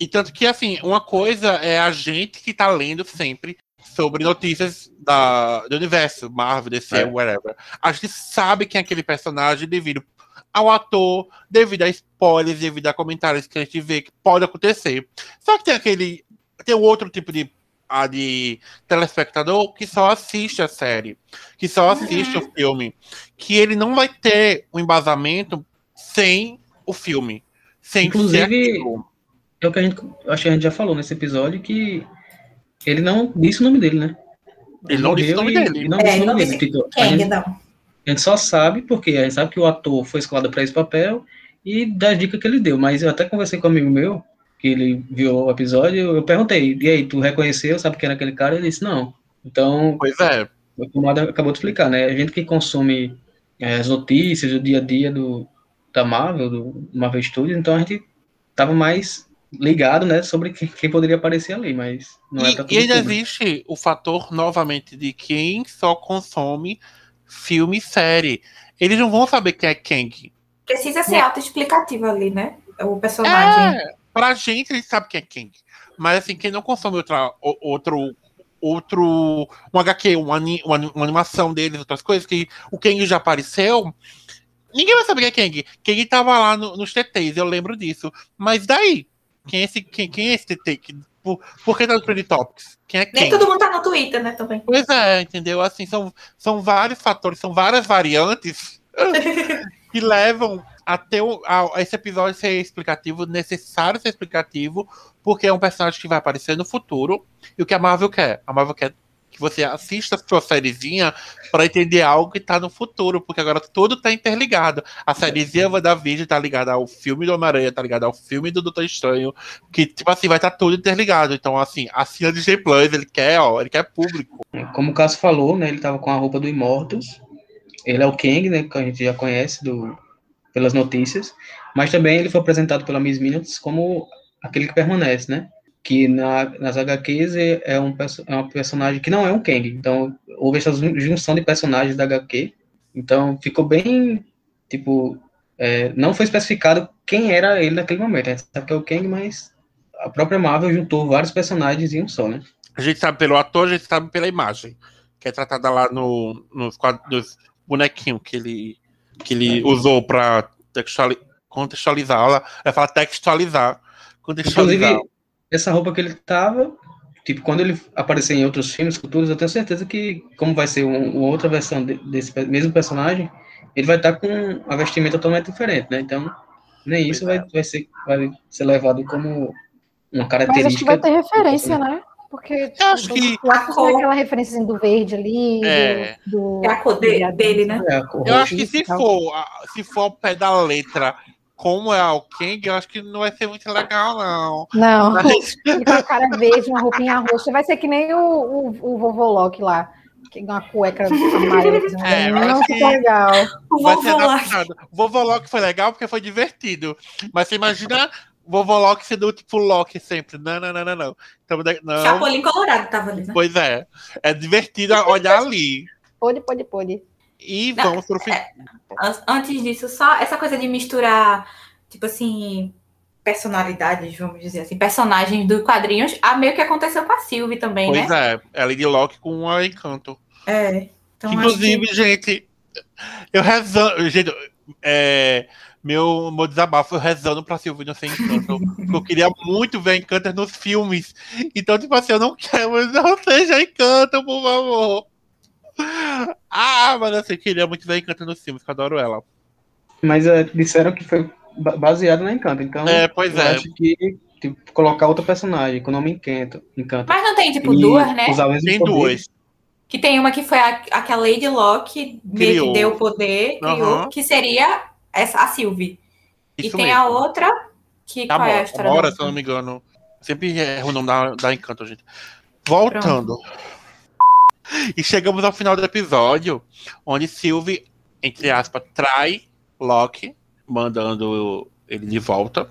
E tanto que, assim, uma coisa é a gente que tá lendo sempre sobre notícias da, do universo, Marvel, DC, é. whatever. A gente sabe quem é aquele personagem devido ao ator, devido a spoilers, devido a comentários que a gente vê que pode acontecer. Só que tem aquele. Tem outro tipo de a de telespectador que só assiste a série, que só assiste Uhum. o filme, que ele não vai ter um embasamento sem o filme, sem Inclusive. É o que a gente, acho que a gente já falou nesse episódio que ele não disse o nome dele, né? Ele não disse o nome e- dele. e não É, disse o não nome dele. Tipo, gente, não. A gente só sabe porque a gente sabe que o ator foi escalado para esse papel e das dicas que ele deu. Mas eu até conversei com um amigo meu, que ele viu o episódio, eu perguntei, e aí, tu reconheceu, sabe quem era aquele cara? Ele disse, não. Então, Pois é, o acabou de explicar, né? A gente que consome é, as notícias, o dia a dia do, da Marvel, do Marvel Studios, então a gente tava mais ligado, né, sobre quem, poderia aparecer ali, mas não é E, pra e ainda público. existe o fator, novamente, de quem só consome filme e série. Eles não vão saber quem é Kang. Precisa ser autoexplicativo ali, né? O personagem. É, pra gente, eles sabem quem é Kang. Mas, assim, quem não consome outra, outro, outro, um HQ, uma, uma, uma animação deles, outras coisas, que o Kang já apareceu, ninguém vai saber quem é Kang. Kang tava lá no- nos TTs, eu lembro disso. Mas daí? Quem é esse, quem, quem é esse TT? Que- Por, que tá no Trend Topics? Quem é quem? Nem todo mundo tá no Twitter, né, também. Pois é, entendeu? Assim, são, são vários fatores, são várias variantes que levam até o, a, a esse episódio ser explicativo, necessário ser explicativo, porque é um personagem que vai aparecer no futuro. E o que a Marvel quer? A Marvel quer que você assista a sua sériezinha para entender algo que tá no futuro, porque agora tudo tá interligado. A sériezinha da vídeo tá ligada ao filme do Homem-Aranha, tá ligada ao filme do Doutor Estranho, que, tipo assim, vai estar tá tudo interligado. Então, assim, assina Disney Plus, ele quer, ó, ele quer público. Como o Cássio falou, né, ele tava com a roupa do Immortals, ele é o Kang, né, que a gente já conhece do, pelas notícias, mas também ele foi apresentado pela Miss Minutes como aquele que permanece, né, que na, nas HQs é, é um, é um personagem que não é um Kang, então houve essa jun- junção de personagens da HQ, então ficou bem, tipo, é, não foi especificado quem era ele naquele momento, a gente sabe que é o Kang, mas a própria Marvel juntou vários personagens em um só, né. A gente sabe pelo ator, a gente sabe pela imagem, que é tratada lá no, nos, quad- nos bonequinhos que ele, que ele usou para textuali- contextualizar. Ela vai falar textualizar. Contextualizar. Inclusive, essa roupa que ele tava, tipo, quando ele aparecer em outros filmes futuros, eu tenho certeza que, como vai ser um- uma outra versão de- desse mesmo personagem, ele vai estar com a vestimenta totalmente diferente, né? Então, nem isso vai, vai, ser, vai ser levado como uma Mas acho que característica. vai ter referência, né? Porque Eu acho que lá a tem cor- aquela referência do verde ali, É. do, do- É a cor de- dele, né? É, a cor eu acho que se for, se for ao pé da letra como é o Kang, eu acho que não vai ser muito legal, não. Não, Mas- ele com a cara verde, uma roupinha roxa. Vai ser que nem o, o, o vovô Loki lá. Que uma cueca amarela. que É, não que- legal. O Vai ser adaptado. Vovô Loki foi legal porque foi divertido. Mas você imagina Vovô Loki sendo tipo Loki sempre. Não, não, não, não, não. Então, não. Chapolin Colorado tava ali, né? Pois é. É divertido olhar ali. Pode, pode, pode. E Não, vamos pro fim. An- Antes disso, só essa coisa de misturar, tipo assim, personalidades, vamos dizer assim, personagens dos quadrinhos, a meio que aconteceu com a Sylvie também, Pois né? é. É Lady Loki com um encanto. É. Então, Inclusive, que- gente, eu rezando. Gente, é, meu, meu desabafo eu rezando pra Silvina ser encanto. porque eu queria muito ver encanto nos filmes. Então, tipo assim, eu não quero, mas não seja encanto, por favor. Ah, mas assim, eu queria muito ver encanto nos filmes, que eu adoro ela. Mas é, disseram que foi ba- baseado na Encanto, então É, pois eu é. acho que tipo, colocar outra personagem com o nome Encanto, Encanto Mas não tem, tipo, e duas, né? Tem poder, duas. Que tem uma que foi a, a que a Lady Locke que deu o poder, criou, Aham. que seria essa, a Sylvie. e Isso tem mesmo. a outra, que Tá qual é a história? agora, se eu não me engano. Sempre erro o nome da, da Encanto, gente. Voltando. E chegamos ao final do episódio, onde Sylvie, entre aspas, trai Loki, mandando ele de volta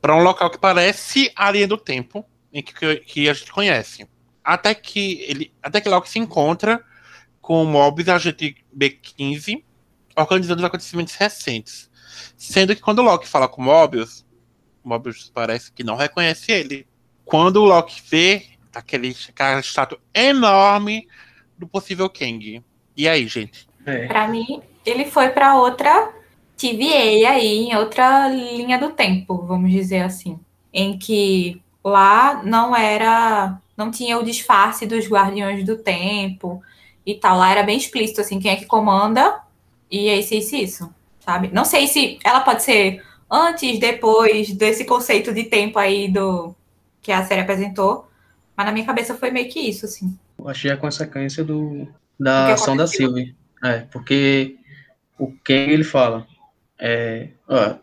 para um local que parece a linha do tempo em que, que a gente conhece. Até que ele, até que Loki se encontra com o Mobius, agente B15, organizando os acontecimentos recentes. Sendo que quando Loki fala com o Mobius, o Mobius parece que não reconhece ele. Quando o Loki vê aquele, aquela estátua enorme do possível Kang. E aí, gente? É. Pra mim, ele foi pra outra TVA aí, em outra linha do tempo, vamos dizer assim. Em que lá não era não tinha o disfarce dos Guardiões do Tempo e tal. Lá era bem explícito, assim, quem é que comanda e é isso, isso, isso, sabe? Não sei se ela pode ser antes, depois desse conceito de tempo aí do que a série apresentou, mas na minha cabeça foi meio que isso, assim. Achei a consequência do, da ação da Sylvie. É, porque o Ken, ele fala, é, ó,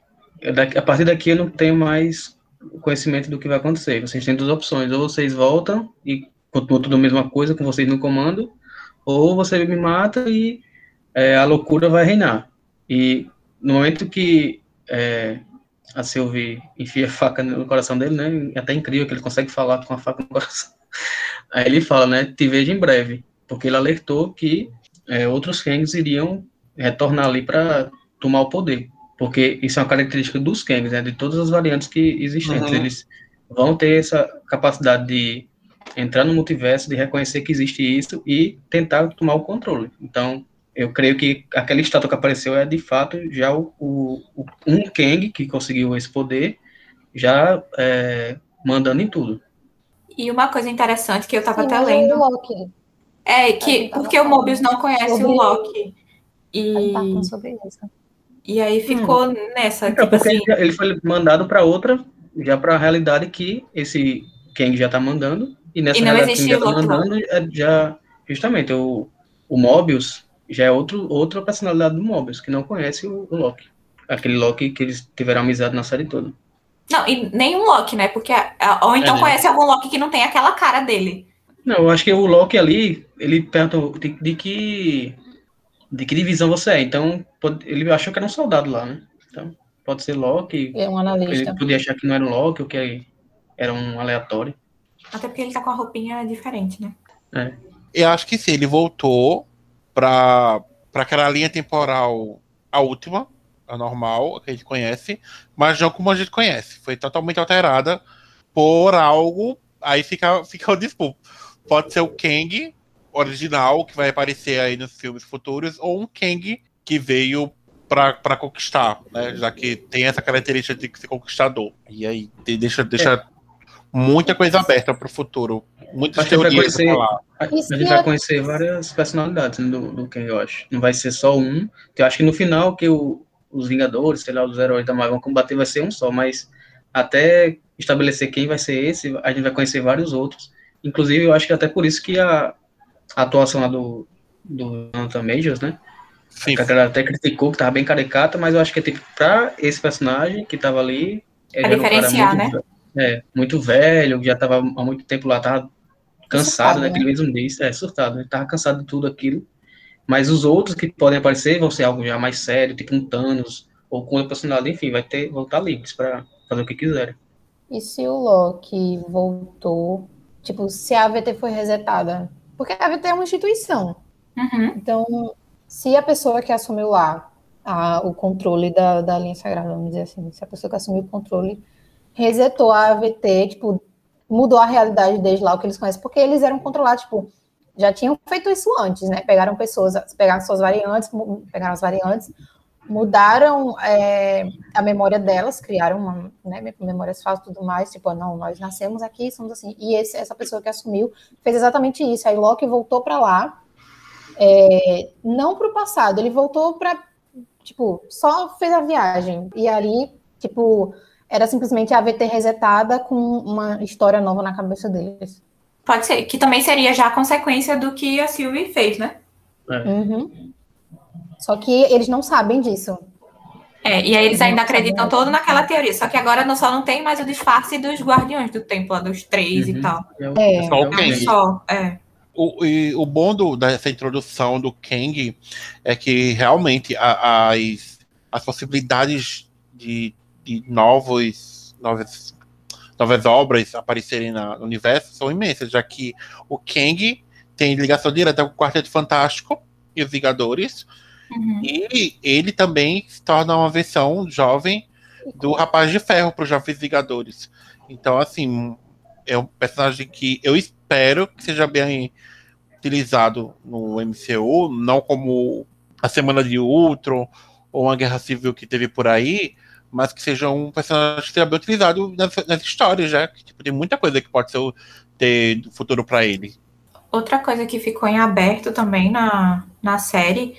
a partir daqui eu não tenho mais conhecimento do que vai acontecer. Vocês têm duas opções, ou vocês voltam e continuam tudo a mesma coisa com vocês no comando, ou você me mata e é, a loucura vai reinar. E no momento que é, a Sylvie enfia a faca no coração dele, né? É até incrível que ele consegue falar com a faca no coração. Aí ele fala, né? Te vejo em breve, porque ele alertou que é, outros Kangs iriam retornar ali para tomar o poder, porque isso é uma característica dos Kangs, né? De todas as variantes que existem, uhum. eles vão ter essa capacidade de entrar no multiverso, de reconhecer que existe isso e tentar tomar o controle. Então, eu creio que aquela estátua que apareceu é de fato já o, o, o um Kang que conseguiu esse poder, já é, mandando em tudo. E uma coisa interessante que eu estava até lendo. Loki. É que porque o Mobius não conhece sobre... o Loki. E... Tá sobre isso. E aí ficou hum. nessa. Então, tipo assim... ele foi mandado para outra, já para a realidade que esse Kang já está mandando. E nessa e não realidade que já tá mandando, é, já, justamente, o, o Mobius já é outro, outra personalidade do Mobius, que não conhece o, o Loki. Aquele Loki que eles tiveram amizade na série toda. Não, e nem um Loki, né? Porque, ou então é, conhece algum Loki que não tem aquela cara dele. Não, eu acho que o Loki ali, ele perguntou de, de que de que divisão você é. Então, pode, ele achou que era um soldado lá, né? Então, pode ser Loki. É um analista. Ele podia achar que não era um Loki ou que era um aleatório. Até porque ele tá com a roupinha diferente, né? É. Eu acho que sim, ele voltou para aquela linha temporal, a última, a normal, a que a gente conhece, mas não como a gente conhece. Foi totalmente alterada por algo. Aí fica, fica o disputa. Pode ser o Kang original, que vai aparecer aí nos filmes futuros, ou um Kang que veio para conquistar, né? Já que tem essa característica de ser conquistador. E aí deixa, deixa é. muita coisa aberta para o futuro muitas teorias conhecer, A gente vai conhecer várias personalidades né, do, do Kang, eu acho. Não vai ser só um. Eu acho que no final que o, os Vingadores, sei lá, os heróis da Marvel vão combater vai ser um só, mas até estabelecer quem vai ser esse, a gente vai conhecer vários outros. Inclusive, eu acho que até por isso que a, a atuação lá do, do Jonathan Majors, né? Sim. A galera até criticou que tava bem caricata, mas eu acho que é tipo, pra esse personagem que tava ali. Pra diferenciar, muito, né? É, muito velho, já tava há muito tempo lá, tava cansado, né? Aquele mesmo mês, é surtado, né? Tava cansado de tudo aquilo. Mas os outros que podem aparecer vão ser algo já mais sério, tipo um Thanos, ou com outra personalidade, enfim, vai ter, vão estar livres para fazer o que quiserem. E se o Loki voltou, tipo, se a AVT foi resetada? Porque a AVT é uma instituição. Uhum. Então, se a pessoa que assumiu lá a, o controle da, da linha sagrada, vamos dizer assim, se a pessoa que assumiu o controle resetou a AVT, tipo, mudou a realidade desde lá, o que eles conhecem, porque eles eram controlados, tipo, já tinham feito isso antes, né? Pegaram pessoas, pegaram suas variantes, pegaram as variantes, mudaram é, a memória delas, criaram uma, né, memórias falsas e tudo mais, tipo, não, nós nascemos aqui, somos assim. E esse, essa pessoa que assumiu fez exatamente isso. Aí Loki voltou para lá, é, não para o passado, ele voltou para, tipo, só fez a viagem. E ali, tipo, era simplesmente a AVT resetada com uma história nova na cabeça deles. Pode ser, que também seria já a consequência do que a Sylvie fez, né? É. Uhum. Só que eles não sabem disso. É, e aí eles ainda acreditam todo naquela teoria. Só que agora não, só não tem mais o disfarce dos guardiões do templo, dos três uhum. e tal. É, é só o Kang. Só, é. O, e, o bom do, dessa introdução do Kang é que realmente a, as, as possibilidades de de novos, novas, novas obras aparecerem na, no universo são imensas, já que o Kang tem ligação direta com o Quarteto Fantástico e os Vingadores, uhum. e ele também se torna uma versão jovem do Rapaz de Ferro para os Jovens Vingadores. Então, assim, é um personagem que eu espero que seja bem utilizado no MCU, não como a Semana de Ultron ou uma Guerra Civil que teve por aí, mas que seja um personagem que seja bem utilizado nas, nas histórias, já. Que, tipo, tem muita coisa que pode ser ter futuro para ele. Outra coisa que ficou em aberto também na, na série,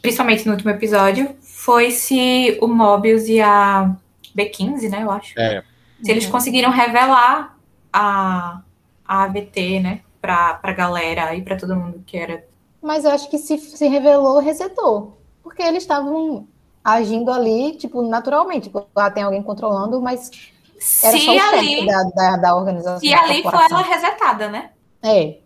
principalmente no último episódio, foi se o Mobius e a B15, né, eu acho. É. Se eles conseguiram revelar a, a AVT, né, pra, pra galera e pra todo mundo que era. Mas eu acho que se, se revelou, resetou. Porque eles estavam agindo ali, tipo, naturalmente. Tipo, ah, tem alguém controlando, mas era Se só o chefe ali, da, da, da organização. se da ali for ela resetada, né? É,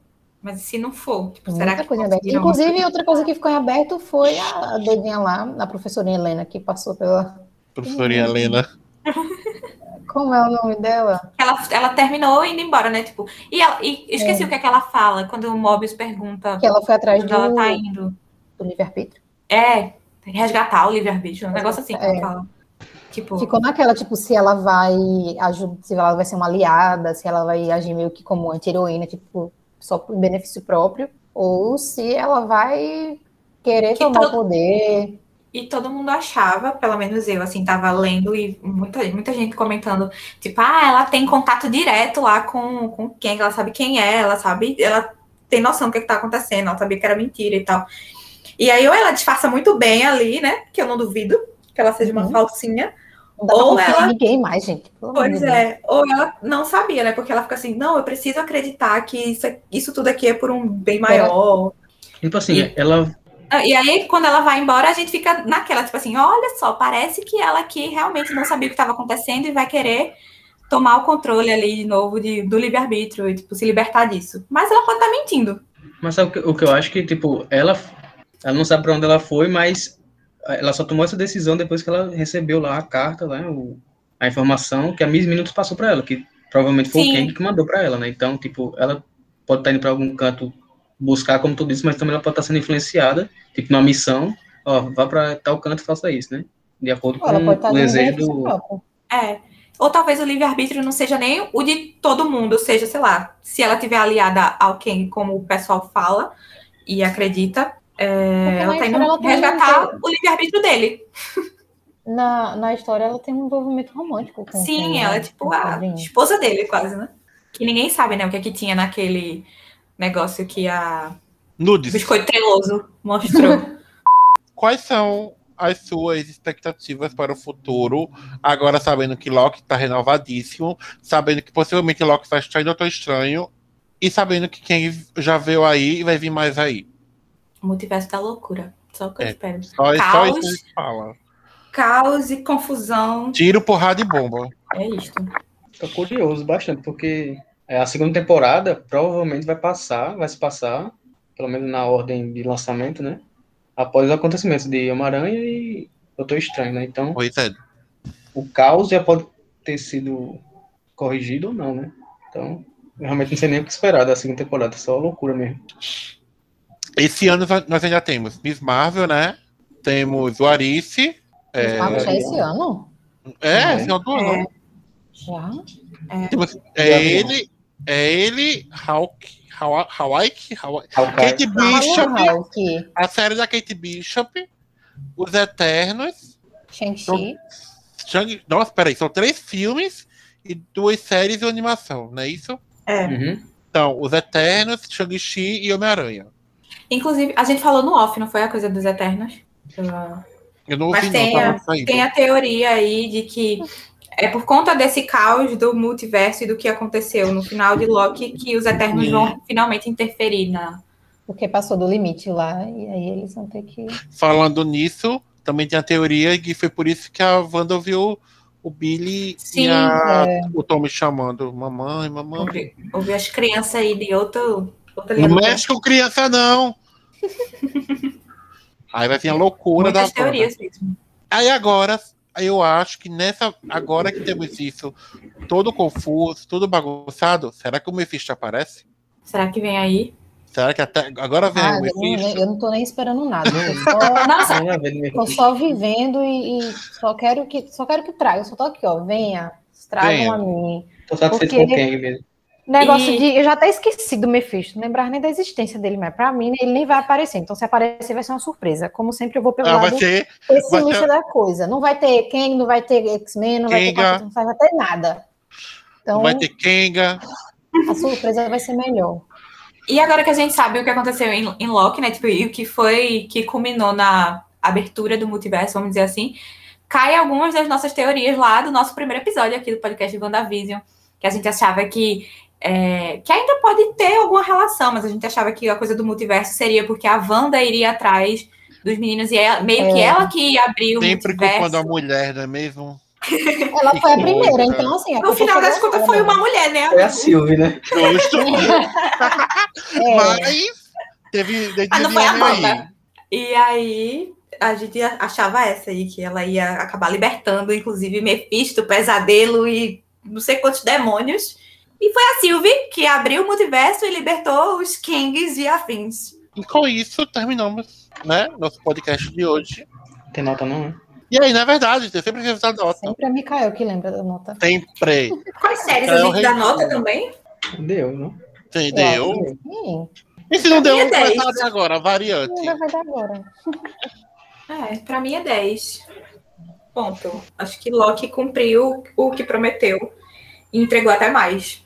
Mas se não for, tipo, muita será que coisa conseguiram- Inclusive, outra coisa que ficou em aberto foi a, a doidinha lá, a professora Helena, que passou pela. Professorinha Helena. Como é o nome dela? Ela, ela terminou indo embora, né? Tipo, e, ela, e esqueci o que é que ela fala quando o Mobius pergunta Que ela foi atrás do, ela tá indo. do livre-arbítrio. É, tem que resgatar o livre-arbítrio, um negócio assim que É. fala. Tipo, Ficou naquela, tipo, se ela vai ajudar, se ela vai ser uma aliada, se ela vai agir meio que como anti-heroína, tipo, só por benefício próprio, ou se ela vai querer Que tomar todo- poder. E todo mundo achava, pelo menos eu, assim, tava lendo e muita, muita gente comentando, tipo, ah, ela tem contato direto lá com, com quem, ela sabe quem é, ela sabe, ela tem noção do que, que tá acontecendo, ela sabia que era mentira e tal. E aí, ou ela disfarça muito bem ali, né? Que eu não duvido que ela seja uma Uhum. falsinha. Ou ela- ninguém mais, gente. pelo Pois é, ou ela não sabia, né? Porque ela fica assim, não, eu preciso acreditar que isso, isso tudo aqui é por um bem maior. Tipo assim, E- ela. Ah, E aí, quando ela vai embora, a gente fica naquela, tipo assim, olha só, parece que ela aqui realmente não sabia o que estava acontecendo e vai querer tomar o controle ali de novo de, do livre-arbítrio e, tipo, se libertar disso. Mas ela pode estar mentindo. Mas sabe o que, o que eu acho que, tipo, ela, ela não sabe pra onde ela foi, mas ela só tomou essa decisão depois que ela recebeu lá a carta, né? O, a informação que a Miss Minutos passou pra ela, que provavelmente foi Sim. o Kang que mandou pra ela, né? Então, tipo, ela pode estar indo pra algum canto buscar, como tu disse, mas também ela pode estar sendo influenciada, tipo, numa missão, ó, vá pra tal canto e faça isso, né? De acordo com pode estar o desejo do. É. Ou talvez o livre-arbítrio não seja nem o de todo mundo, seja, sei lá, se ela tiver aliada a alguém, como o pessoal fala e acredita, é, ela tá história ela tem resgatar um- o livre-arbítrio dele. Na, na história, ela tem um envolvimento romântico com Sim, ela é tipo a esposa dele, quase, né? Que ninguém sabe, né, o que é que tinha naquele negócio que a Nudes. Biscoito Treloso mostrou. Quais são as suas expectativas para o futuro, agora sabendo que Loki está renovadíssimo, sabendo que possivelmente Loki vai estar em Doutor Estranho, e sabendo que quem já veio aí vai vir mais aí. O multiverso da loucura. Só o que eu É. espero. Só, só Caos. isso que a gente fala. Caos e confusão. Tiro, porrada e bomba. É isto. Tô curioso bastante, porque é, a segunda temporada provavelmente vai passar, vai se passar, pelo menos na ordem de lançamento, né? Após os acontecimentos de Homem-Aranha e Doutor Estranho, né? Então, Pois é. o caos já pode ter sido corrigido ou não, né? Então, eu realmente não sei nem o que esperar da segunda temporada, só loucura mesmo. Esse ano nós ainda temos Miss Marvel, né? Temos o Arice. É, Ah, já esse ano? é, É. final do ano. Já? Temos- Já é ele, é ele, Hawk, Hawa- Hawaii, Hawaii, Hawkeye. Kate Bishop, a série da Kate Bishop, Os Eternos, Shang-Chi. Shang... Nossa, peraí, são três filmes e duas séries de animação, não é isso? É. Uhum. Então, Os Eternos, Shang-Chi e Homem-Aranha. Inclusive, a gente falou no off, não foi a coisa dos Eternos? Eu- não Mas ouvi, tem não, a-. Tem a teoria aí de que é por conta desse caos do multiverso e do que aconteceu no final de Loki que os Eternos Sim. vão finalmente interferir na. Porque passou do limite lá, e aí eles vão ter que. Falando nisso, também tem a teoria que foi por isso que a Wanda ouviu o Billy Sim, e a- é. o Tom me chamando. Mamãe, mamãe. Ouvir, ouvir as crianças aí de outro, Não mexe com criança, não! Aí vai vir a loucura Muitas da teorias mesmo. Aí agora, eu acho que nessa. Agora que temos isso todo confuso, tudo bagunçado, será que o Mephisto aparece? Será que vem aí? Será que até. Agora vem Ah, o eu Mephisto? eu não tô nem esperando nada. Eu só, Nossa, tô só vivendo e, e só quero que só quero que traga. Eu só tô aqui, ó. Venha, tragam Venha. a mim. Tô satisfeito Porque- com Kang mesmo. Negócio E- de. Eu já até esqueci do Mephisto, não lembrava nem da existência dele, mas pra mim ele nem vai aparecer. Então, se aparecer, vai ser uma surpresa. Como sempre, eu vou pelo Ah, vai lado ser. pessimista vai ter- da coisa. Não vai ter Kang, não vai ter X-Men, não vai ter. Capitão, não vai ter nada. Então, Vai ter Kenga. A surpresa vai ser melhor. E agora que a gente sabe o que aconteceu em, em Loki, né? Tipo, e o que foi que culminou na abertura do multiverso, vamos dizer assim, cai algumas das nossas teorias lá do nosso primeiro episódio aqui do podcast de WandaVision, que a gente achava que é, que ainda pode ter alguma relação, mas a gente achava que a coisa do multiverso seria porque a Wanda iria atrás dos meninos e ela, meio é. que ela que abriu Sempre o multiverso. culpando a mulher, não é mesmo? Ela foi a primeira, então assim. No final das contas foi uma mulher, né? Foi a Sylvie, né? Justo. é. Mas teve. Ah, não foi a Wanda. E aí a gente achava essa aí, que ela ia acabar libertando, inclusive, Mephisto, Pesadelo e não sei quantos demônios. E foi a Sylvie que abriu o multiverso e libertou os Kings e afins. E com isso terminamos, né? Nosso podcast de hoje. Tem nota não, né? E aí, na verdade, eu sempre esqueço da nota. Sempre é Mikael que lembra da nota. Sempre. Quais séries a gente dá nota também? Deu, não? Sim, deu. Sim. E se não deu, vamos começar agora, variante. Não vai dar agora. É, pra mim é 10. Ponto. Acho que Loki cumpriu o que prometeu e entregou até mais.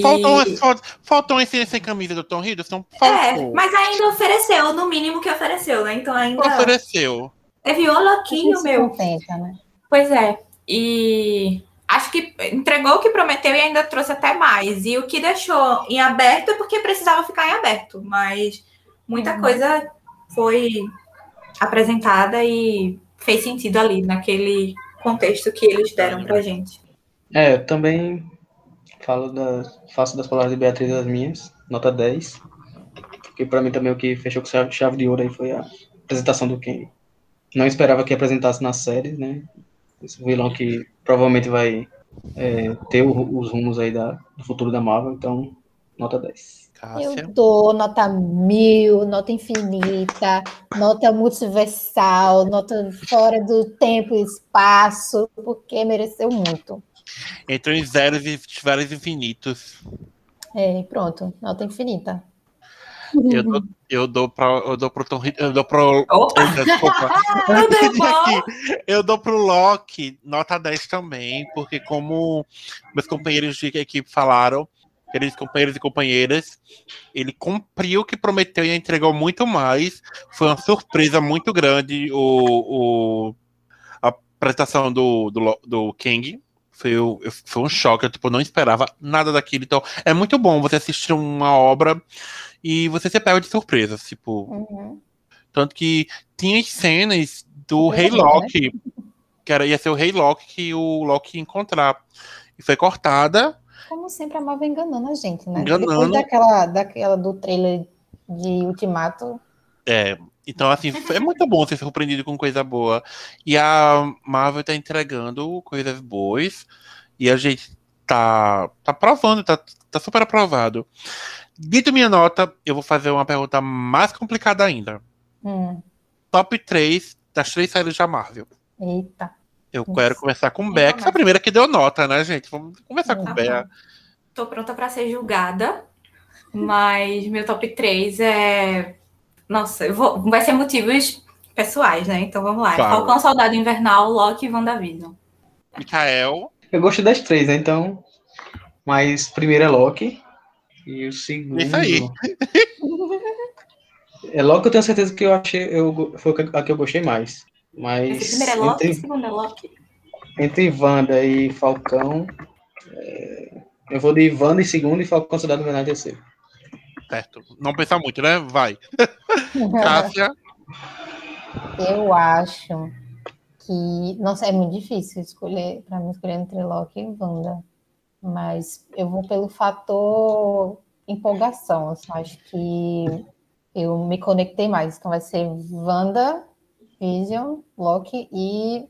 Faltou, e... faltou esse sem camisa do Tom Hiddleston? Faltou. É, mas ainda ofereceu, no mínimo que ofereceu, né? Então ainda. Ofereceu. Teve o Loquinho, meu. Contenta, né? Pois é. E acho que entregou o que prometeu e ainda trouxe até mais. E o que deixou em aberto é porque precisava ficar em aberto. Mas muita uhum. coisa foi apresentada e fez sentido ali, naquele contexto que eles deram pra gente. É, eu também falo das, faço das palavras de Beatriz as minhas, nota 10. Porque para mim também o que fechou com chave de ouro aí foi a apresentação do Ken. Não esperava que apresentasse na série, né? Esse vilão que provavelmente vai é, ter o, os rumos aí da, do futuro da Marvel, então nota 10. Cássia. Eu dou nota mil, nota infinita, nota multiversal, nota fora do tempo e espaço, porque mereceu muito. Entre os zeros e vários infinitos. É, pronto, nota infinita. Eu dou, eu dou para eu dou pro Tom, eu dou pro Opa. desculpa. eu dou pro Loki nota 10 também, porque como meus companheiros de equipe falaram, queridos companheiros e companheiras, ele cumpriu o que prometeu e entregou muito mais. Foi uma surpresa muito grande o, o a apresentação do, do, do King. Foi, foi um choque, eu tipo, não esperava nada daquilo. Então, é muito bom você assistir uma obra e você se pega de surpresa, tipo. Uhum. Tanto que tinha cenas do Rei né? Loki, que era, ia ser o Rei Loki que o Loki ia encontrar. E foi cortada como sempre, a Marvel enganando a gente, né? Enganando. Depois daquela, daquela do trailer de Ultimato. É, então, assim, é muito bom ser surpreendido com coisa boa. E a Marvel tá entregando coisas boas. E a gente tá, tá provando, tá, tá super aprovado. Dito minha nota, eu vou fazer uma pergunta mais complicada ainda. Hum. Top 3 das três séries da Marvel. Eita. Eu Isso. quero conversar com o Bea, que é a primeira que deu nota, né, gente? Vamos conversar tá com o Bea. Tô pronta para ser julgada, mas meu top 3 é. Nossa, eu vou... vai ser motivos pessoais, né? Então vamos lá. Claro. Falcão Soldado Invernal, Loki e WandaVision. Mikael. Eu gosto das três, né? Então. Mas primeiro é Loki. E o segundo. Isso aí. É Loki, eu tenho certeza que eu achei. Eu, foi a que eu gostei mais. Mas. Esse primeiro é Loki, entre, segundo é Loki. Entre Wanda e Falcão, é, eu vou de Wanda em segundo e Falcão Cidade Invernal em terceiro. Certo. Não pensar muito, né? Vai. Cássia. Eu acho que. Nossa, é muito difícil escolher, para mim, escolher entre Loki e Wanda. Mas eu vou pelo fator empolgação. Assim, acho que eu me conectei mais. Então vai ser Wanda Vision, Loki e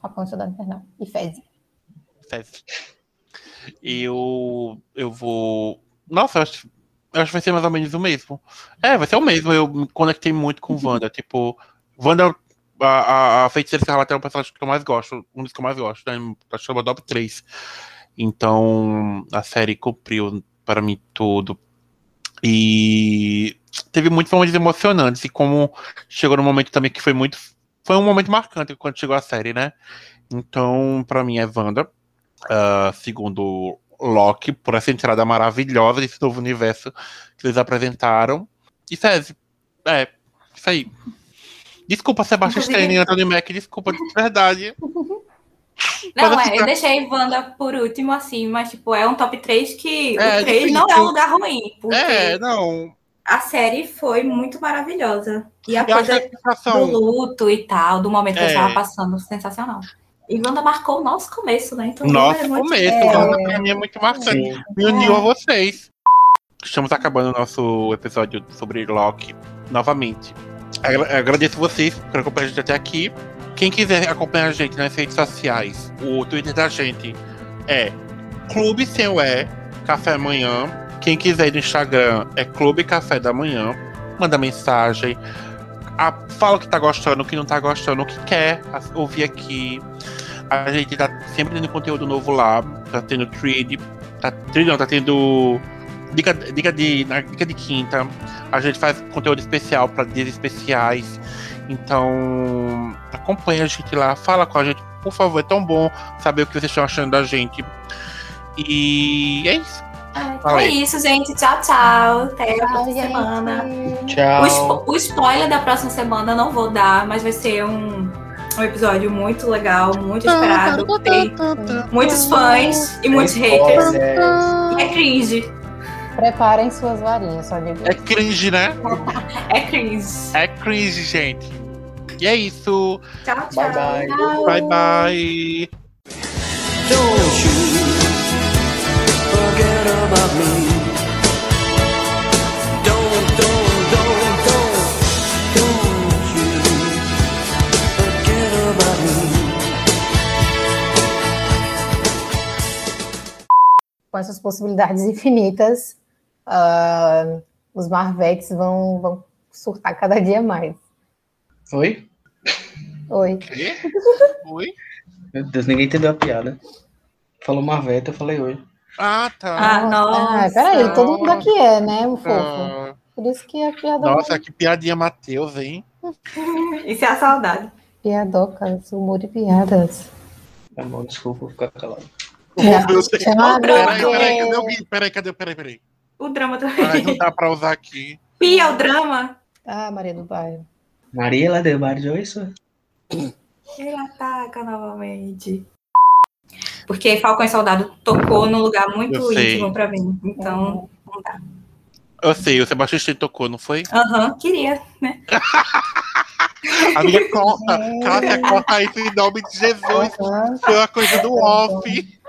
Falcão Soldado Infernal. E Fez. Fez. Eu, eu vou. Nossa, eu acho, eu acho que vai ser mais ou menos o mesmo. É, vai ser o mesmo. Eu me conectei muito com Wanda. tipo, Wanda, a, a, a Feiticeira Escarlate é o personagem que eu mais gosto. Um dos que eu mais gosto. Né? Acho que é o top 3. Então, a série cumpriu para mim tudo. E teve muitos momentos emocionantes. E como chegou no momento também que foi muito. Foi um momento marcante quando chegou a série, né? Então, para mim é Wanda. Uh, segundo Loki por essa entrada maravilhosa desse novo universo que eles apresentaram. E César, é, isso aí. Desculpa, Inclusive- Stan e Anthony Mack, desculpa de verdade. Não, assim, é, eu deixei Wanda por último, assim, mas, tipo, é um top 3 que É, o 3 difícil. não é um lugar ruim, É, não. a série foi muito maravilhosa. E a Eu que coisa a sensação. do luto e tal, do momento que É. eu estava passando, sensacional. E Wanda marcou o nosso começo, né? Então, Nosso é muito- começo, é. Wanda, pra mim é muito marcante. Sim. Me uniu a vocês. Estamos acabando o nosso episódio sobre Loki novamente. Agra- Agradeço vocês por acompanhar a gente até aqui. Quem quiser acompanhar a gente nas redes sociais, o Twitter da gente é Clube Sem o E, Café Amanhã. Quem quiser ir no Instagram é Clube Café da Manhã. Manda mensagem. A- fala o que tá gostando, o que não tá gostando, o que quer ouvir aqui. A gente tá sempre tendo conteúdo novo lá. Tá tendo thread. Tá, thread não, tá tendo dica, dica, de, na dica de quinta. A gente faz conteúdo especial para dias especiais. Então, acompanha a gente lá, fala com a gente, por favor. É tão bom saber o que vocês estão achando da gente. E é isso. É, Fala é aí. isso, gente. Tchau, tchau. Até a Tchau, próxima gente. semana. Tchau. O, spo- o spoiler da próxima semana não vou dar, mas vai ser um, um episódio muito legal, muito esperado. Tem muitos fãs e muitos haters. E é cringe. Preparem suas varinhas, só digo. É cringe, né? É cringe. É cringe, gente. E é isso. Tchau, tchau. Bye, bye. Tchau. Bye, bye. About me. Don't, don't, don't, don't, don't you forget about me. Com essas possibilidades infinitas, ah, os Marvetes vão, vão surtar cada dia mais. Oi? Oi. Quê? Oi? Meu Deus, ninguém entendeu a piada. Falou Marvete, eu falei oi. Ah, tá. Ah, nossa. Ah, peraí, todo mundo aqui é, né, o fofo? Ah, Por isso que a piada nossa, que piadinha, Matheus, hein? Isso é a saudade. piadocas, humor e piadas. Tá bom, desculpa, vou ficar calado. Chama a Peraí, Globo. peraí, cadê o Gui? Peraí, cadê? Peraí, peraí. O drama também. não dá pra usar aqui. Pia, o drama. Ah, Maria do Bairro. Maria lá de bar de isso? Ele ataca novamente. Porque Falcão e Soldado tocou num lugar muito íntimo pra mim. Então, não dá. Eu sei, o Sebastião Stein tocou, não foi? Aham, queria, né? Amiga, corta. Cássia, corta isso em nome de Jesus. Foi uma coisa do off.